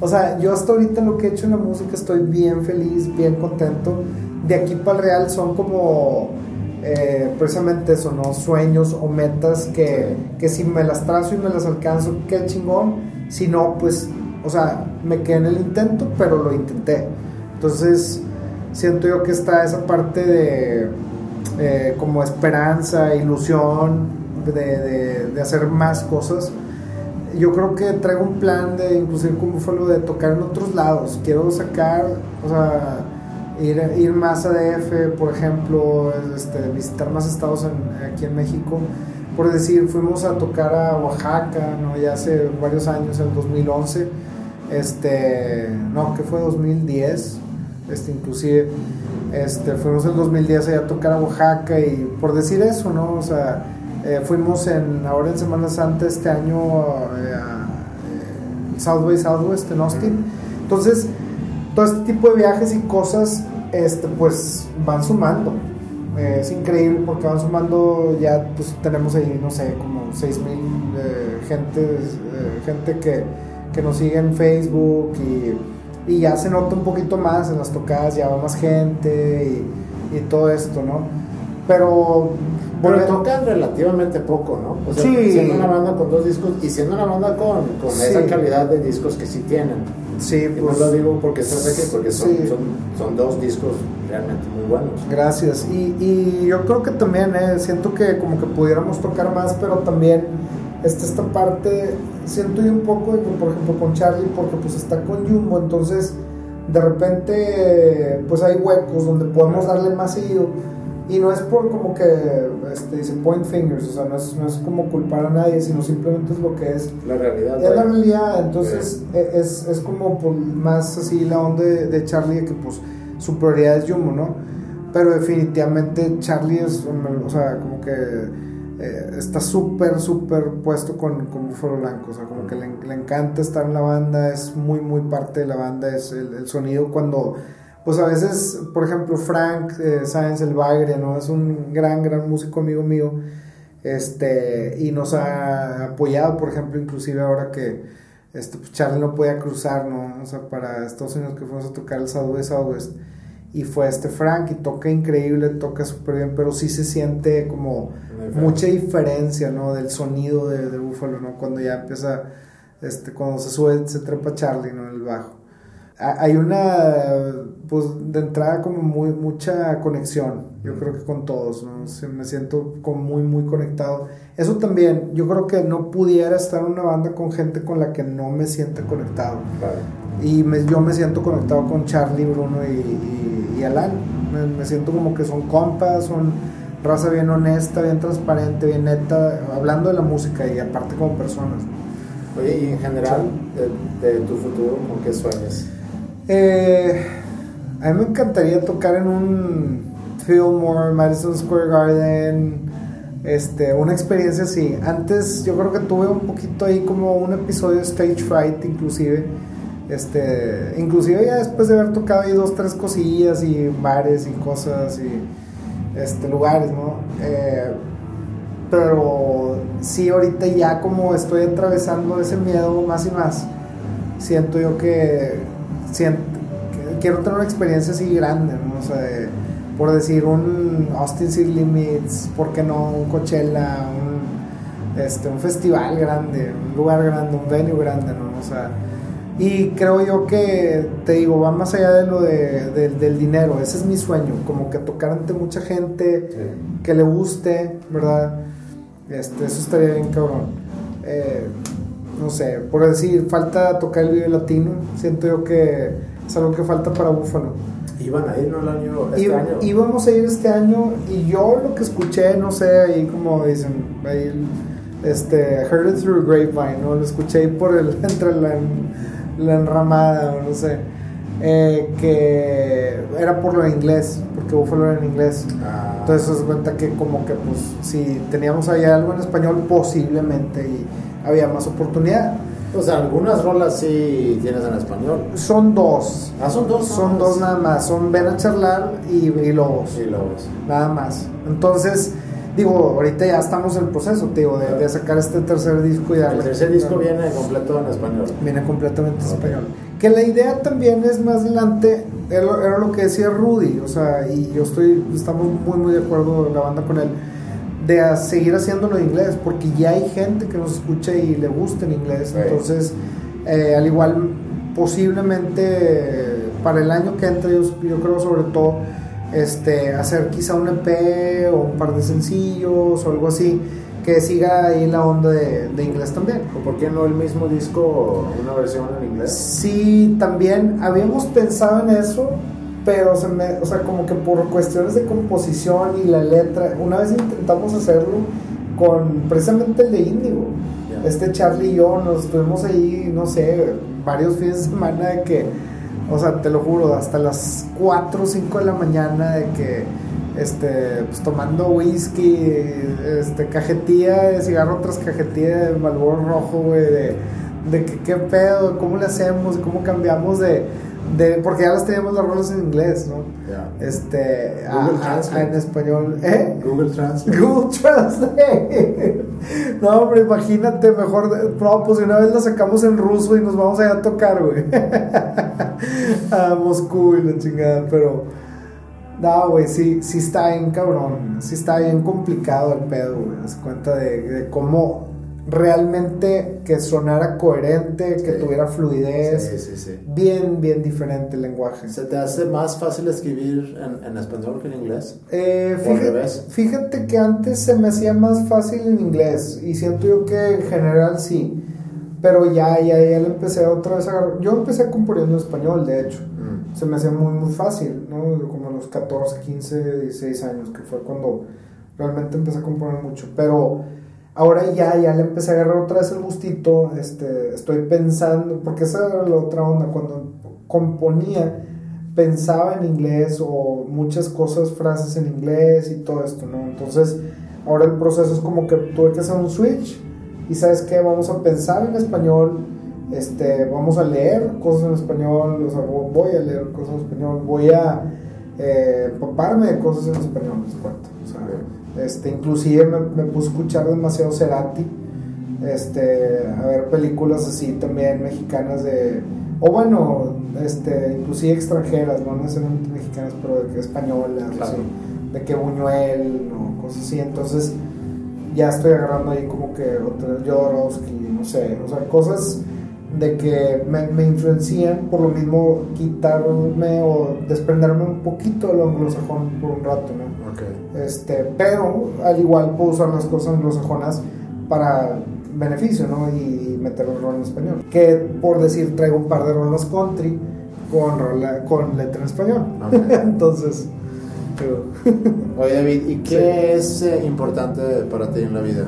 O sea, yo hasta ahorita lo que he hecho en la música estoy bien feliz, bien contento. De aquí para el real son como eh, precisamente eso, ¿no? Sueños o metas que, que si me las trazo y me las alcanzo, qué chingón. Si no, pues, o sea, me quedé en el intento, pero lo intenté. Entonces, siento yo que está esa parte de eh, como esperanza, ilusión, de, de, de hacer más cosas yo creo que traigo un plan de, inclusive con Buffalo, de tocar en otros lados. Quiero sacar, o sea, ir, ir más a DF, por ejemplo, este, visitar más estados en- aquí en México. Por decir, fuimos a tocar a Oaxaca, ¿no? Ya hace varios años, en el 2011. Este, no, que fue 2010, este, inclusive. Este, fuimos en el 2010 allá a tocar a Oaxaca y por decir eso, ¿no? O sea, eh, fuimos en, ahora en Semana Santa este año eh, a eh, South by Southwest en Austin. Entonces, todo este tipo de viajes y cosas, este, pues van sumando. Eh, es increíble porque van sumando, ya pues tenemos ahí, no sé, como 6 mil eh, gente, eh, gente que, que nos sigue en Facebook y, y ya se nota un poquito más en las tocadas, ya va más gente y, y todo esto, ¿no? Pero
Pero tocan relativamente poco, ¿no? O sea,
Sí.
siendo una banda con dos discos y siendo una banda con, con
Sí.
esa calidad de discos que sí tienen.
Sí, pues,
no lo digo porque estás aquí, porque son,
sí.
son, son dos discos realmente muy buenos.
Gracias. Y, y yo creo que también, eh, siento que como que pudiéramos tocar más, pero también está esta parte, siento yo un poco, por ejemplo, con Charlie, porque pues está con Jumbo, entonces de repente pues hay huecos donde podemos darle más seguido. Y no es por como que este, dice point fingers, o sea, no es, no es como culpar a nadie, sino simplemente es lo que es.
La realidad.
Es la realidad, entonces e- es, es como pues, más así la onda de, de Charlie, que pues su prioridad es Jumbo, ¿no? Pero definitivamente Charlie es, o sea, como que eh, está súper, súper puesto con, con Búfalo Blanco, o sea, como que le, le encanta estar en la banda, es muy, muy parte de la banda, es el, el sonido cuando, pues a veces, por ejemplo, Frank eh, Sáenz, el Bagre, ¿no? Es un gran, gran músico amigo mío, este, y nos ha apoyado, por ejemplo, inclusive ahora que este, pues Charlie no podía cruzar, ¿no? O sea, para Estados Unidos que fuimos a tocar el Southwest Southwest, y fue este Frank, y toca increíble, toca súper bien, pero sí se siente como mucha diferencia, ¿no? Del sonido de, de Buffalo, ¿no? Cuando ya empieza, este, cuando se sube, se trepa Charlie, ¿no? El bajo. Ha- Hay una, pues, de entrada como muy, mucha conexión, yo creo que con todos, ¿no? Me siento como muy, muy conectado. Eso también, yo creo que no pudiera estar en una banda con gente con la que no me sienta conectado.
Vale.
Y me- yo me siento conectado con Charlie, Bruno y, y- y Alan. Me, me siento como que son compas, son raza bien honesta, bien transparente, bien neta, hablando de la música y aparte como personas.
Oye, y en general, de, de tu futuro, ¿con qué sueñas?
Eh, a mí me encantaría tocar en un Fillmore, Madison Square Garden, este, una experiencia así. Antes yo creo que tuve un poquito ahí como un episodio de Stage Fright inclusive. Este, inclusive ya después de haber tocado ahí dos, tres cosillas y bares y cosas y este, lugares, ¿no? Eh, pero sí, ahorita ya como estoy atravesando ese miedo más y más, siento yo que, siento, quiero tener una experiencia así grande, ¿no? O sea, de- por decir un Austin City Limits, ¿por qué no? Un Coachella, un, este, un festival grande, un lugar grande, un venue grande, ¿no? O sea, y creo yo que, te digo, va más allá de lo de, del- del dinero, ese es mi sueño, como que tocar ante mucha gente, que le guste, ¿verdad? Este, eso estaría bien cabrón. Eh, no sé, por decir, falta tocar el video latino, siento yo que es algo que falta para Búfalo.
Iban a ir, ¿no? El año, este año.
Íbamos a ir este año y yo lo que escuché, no sé, ahí como dicen, ahí, este, heard it through grapevine, ¿no? Lo escuché ahí por el, entre la, la enramada, o no sé, eh, que era por lo de inglés, porque Buffalo era en inglés.
Ah,
Entonces se cuenta que como que pues si teníamos ahí algo en español posiblemente y había más oportunidad.
o sea, algunas rolas sí tienes en español.
Son dos,
Ah, son dos.
son
más.
dos nada más, son Ven a charlar y, y Lobos,
Sí, lobos.
nada más. Entonces, digo, ahorita ya estamos en el proceso, digo, de, de sacar este tercer disco y darle.
El tercer disco viene completo en español.
Viene completamente en español. Que la idea también es más adelante, era, lo- era lo que decía Rudy, o sea, y yo estoy, estamos muy, muy de acuerdo la banda con él, de seguir haciéndolo en inglés, porque ya hay gente que nos escucha y le gusta en inglés,
Right.
entonces, eh, al igual, posiblemente para el año que entra, yo, yo creo sobre todo, este, hacer quizá un EP o un par de sencillos o algo así, que siga ahí la onda de, de inglés también.
¿O por qué no el mismo disco, una versión en inglés?
Sí, también habíamos pensado en eso, pero se me, o sea, como que por cuestiones de composición y la letra, una vez intentamos hacerlo con precisamente el de Índigo. Este Charlie y yo nos estuvimos ahí, no sé, varios fines de semana de que, o sea, te lo juro, hasta las 4 o 5 de la mañana de que, este, pues tomando whisky, este, cajetilla de cigarro tras cajetilla de Malboro rojo, güey, de, de que qué pedo, cómo le hacemos, cómo cambiamos de, de, porque ya las teníamos las rolas en inglés, ¿no? Este, a-
Google
a-
Translate.
en español, ¿eh?
Google Translate.
Google Translate. No, hombre, imagínate, mejor. No, pues una vez la sacamos en ruso y nos vamos allá a tocar, güey. a Moscú y la chingada, pero. No, güey, sí, sí está bien cabrón. Sí está bien complicado el pedo, güey. Das cuenta de, de cómo realmente que sonara coherente, que
Sí.
tuviera fluidez.
Sí, sí.
Bien, bien diferente el lenguaje.
¿Se te hace más fácil escribir en, en español que en inglés?
Eh,
¿O al
fíjate, fíjate que antes se me hacía más fácil en inglés y siento yo que en general sí. Pero ya, ya, ya le empecé otra vez a agarrar. Yo empecé componiendo en español, de hecho.
Mm.
Se me hacía muy, muy fácil, ¿no? Como a los 14, 15, 16 años, que fue cuando realmente empecé a componer mucho. Pero ahora ya, ya le empecé a agarrar otra vez el gustito. Este, estoy pensando, porque esa era la otra onda. Cuando componía, pensaba en inglés o muchas cosas, frases en inglés y todo esto, ¿no? Entonces, ahora el proceso es como que tuve que hacer un switch y sabes qué, vamos a pensar en español, este, vamos a leer cosas en español, voy a leer cosas en español, voy a eh, empaparme de cosas en español, les este, inclusive me, me puse a escuchar demasiado Cerati, este, a ver películas así también mexicanas de, o bueno, este, inclusive extranjeras, no necesariamente mexicanas, pero de que españolas,
Claro.
así, de que Buñuel o cosas así, entonces ya estoy agarrando ahí como que otra Jodorowsky, no sé, o sea, cosas de que me, me influencian, por lo mismo quitarme o desprenderme un poquito de lo anglosajón por un rato, ¿no?
Ok.
Este, pero al igual puedo usar las cosas anglosajonas para beneficio, ¿no? Y meter el rol en español. Que por decir, traigo un par de rolas country con, rola- con letra en español.
Ok.
Entonces, pero-
Oye, David, ¿y qué es eh, importante para ti en la vida?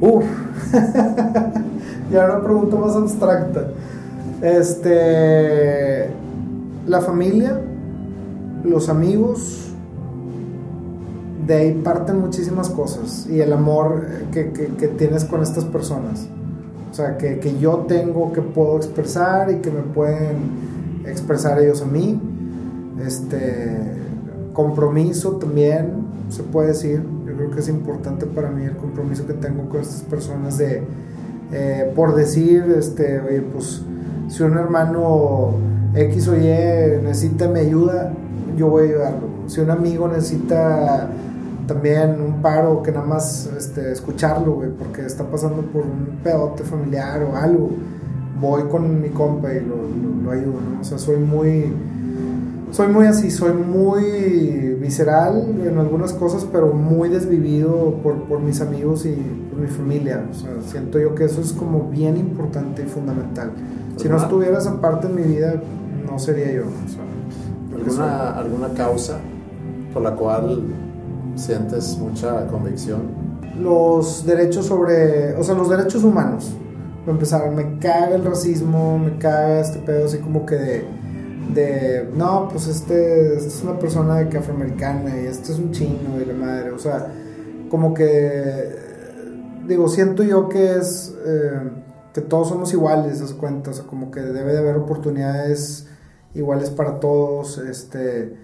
Uf. ya una pregunta más abstracta. Este. La familia, los amigos, de ahí parten muchísimas cosas. Y el amor que, que- que tienes con estas personas. O sea, que, que yo tengo, que puedo expresar y que me pueden expresar ellos a mí. Este. Compromiso también, se puede decir. Yo creo que es importante para mí el compromiso que tengo con estas personas de. Eh, por decir, este, oye, pues si un hermano X o Y necesita mi ayuda, yo voy a ayudarlo. Si un amigo necesita también un paro, que nada más este, escucharlo, güey, porque está pasando por un pedote familiar o algo, voy con mi compa y lo, lo- ayudo, ¿no? O sea, soy muy... Soy muy así, soy muy visceral en algunas cosas, pero muy desvivido por, por mis amigos y por mi familia. O sea, siento yo que eso es como bien importante y fundamental. Si no estuviera esa parte en mi vida, no sería yo. o sea, soy-
¿Alguna, ¿Alguna causa por la cual sientes mucha convicción?
los derechos sobre, o sea, los derechos humanos. Para empezar, me caga el racismo, me caga este pedo así como que de, de no, pues este, es una persona de que afroamericana y este es un chino y la madre, o sea, como que, digo, siento yo que es, eh, que todos somos iguales, das cuenta, o sea, como que debe de haber oportunidades iguales para todos, este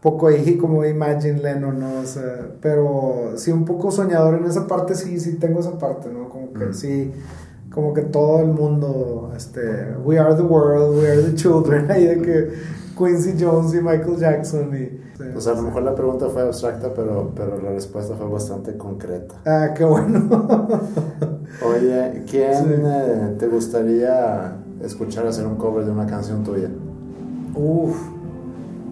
poco ahí como Imagine Lennon, ¿no? O sea, pero sí un poco soñador en esa parte, sí, sí tengo esa parte, ¿no? Como que
Mm.
sí, como que todo el mundo, este, we are the world, we are the children, ahí de que Quincy Jones y Michael Jackson y... sí,
O sea, a lo mejor la pregunta fue abstracta, pero, pero la respuesta fue bastante concreta.
Ah, qué bueno.
Oye, ¿quién
Sí.
eh, te gustaría escuchar hacer un cover de una canción tuya?
Uf,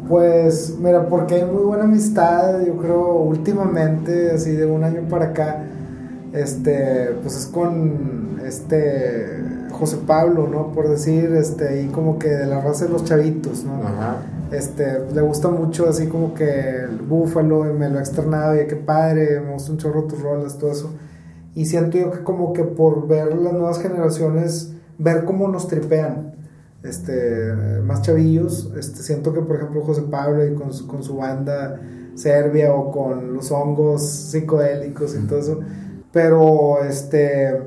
pues mira, porque hay muy buena amistad, yo creo, últimamente, así de un año para acá, este, pues es con este José Pablo, ¿no? Por decir, este, ahí como que de la raza de los chavitos, ¿no?
Ajá.
Este, le gusta mucho así como que el búfalo, y me lo ha externado, y qué padre, me gusta un chorro tus rolas, todo eso. Y siento yo que como que por ver las nuevas generaciones, ver cómo nos tripean, este, más chavillos, este, siento que por ejemplo José Pablo y con su, con su banda Serbia o con los hongos psicodélicos y todo eso, pero este,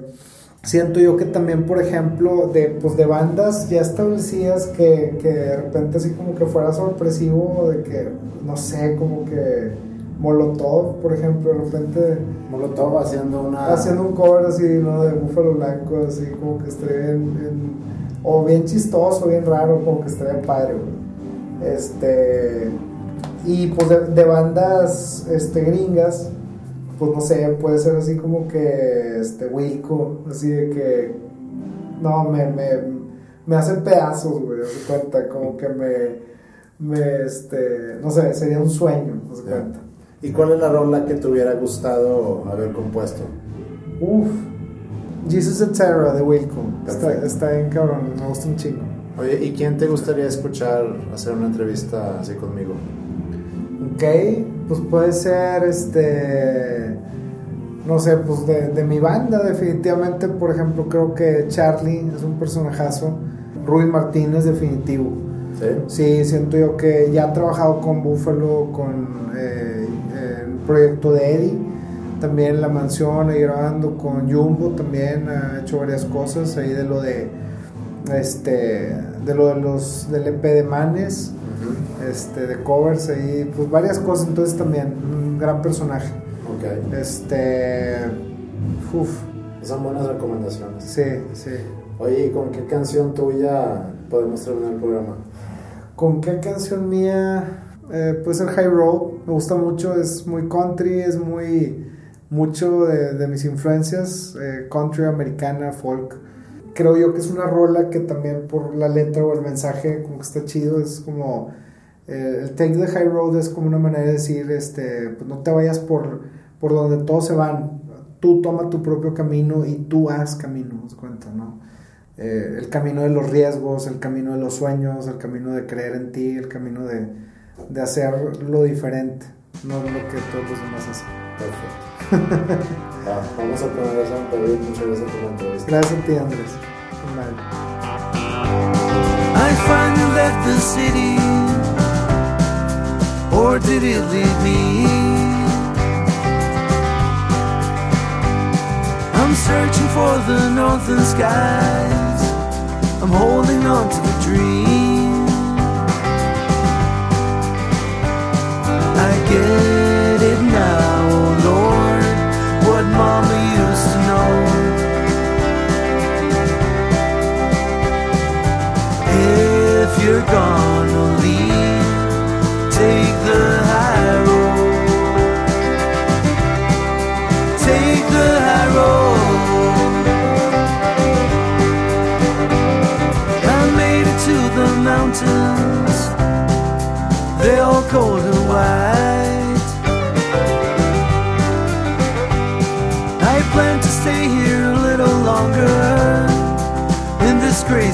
siento yo que también por ejemplo de, pues, de bandas ya establecidas que, que de repente así como que fuera sorpresivo, de que, no sé, como que Molotov, por ejemplo, de repente
Molotov haciendo una...
haciendo un cover así, ¿no? De Búfalo Blanco, así como que bien, bien- o bien chistoso, bien raro, como que estaría padre, güey. Este, Y pues de, de bandas este, gringas, pues no sé, puede ser así como que este Wilco, así de que no, me, me, me hace pedazos, güey, haz cuenta, como que me, me, este, no sé, sería un sueño, haz cuenta.
¿Y cuál es la rola que te hubiera gustado haber compuesto?
Uf, Jesus Etera de Wilco, está, está bien cabrón, me gusta un chingo.
Oye, ¿y quién te gustaría escuchar hacer una entrevista así conmigo?
Ok, pues puede ser este. No sé, pues de, de, mi banda, definitivamente, por ejemplo, creo que Charlie es un personajazo. Rubén Martínez, definitivo.
Sí.
Sí, siento yo que ya ha trabajado con Buffalo, con eh, el proyecto de Eddie. También La Mansión, ahí grabando con Jumbo, también ha hecho varias cosas ahí de lo de. Este. De lo de los. del EP de Manes este, de covers ahí, pues varias cosas, entonces también un gran personaje.
Ok.
Este, uff.
Son buenas recomendaciones.
Sí, sí.
Oye, ¿y con qué canción tuya podemos terminar el programa?
¿Con qué canción mía? Eh, puede ser High Road, me gusta mucho, es muy country, es muy mucho de, de mis influencias, eh, country americana, folk. Creo yo que es una rola que también por la letra o el mensaje como que está chido, es como el take the high road es como una manera de decir, este, pues no te vayas por, por donde todos se van, tú toma tu propio camino y tú haz camino, ¿nos cuenta, no? Eh, el camino de los riesgos, el camino de los sueños, el camino de creer en ti, el camino de, de hacer lo diferente, no lo que todos los demás hacen.
Perfecto. ah, vamos a poner eso en pedir. Muchas gracias por la entrevista.
Gracias a ti, Andrés. Vale.
I finally left the city, or did it leave me? I'm searching for the northern skies. I'm holding on to the dream. I get it now, oh Lord, what Mama used to know. If you're gonna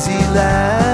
busy land.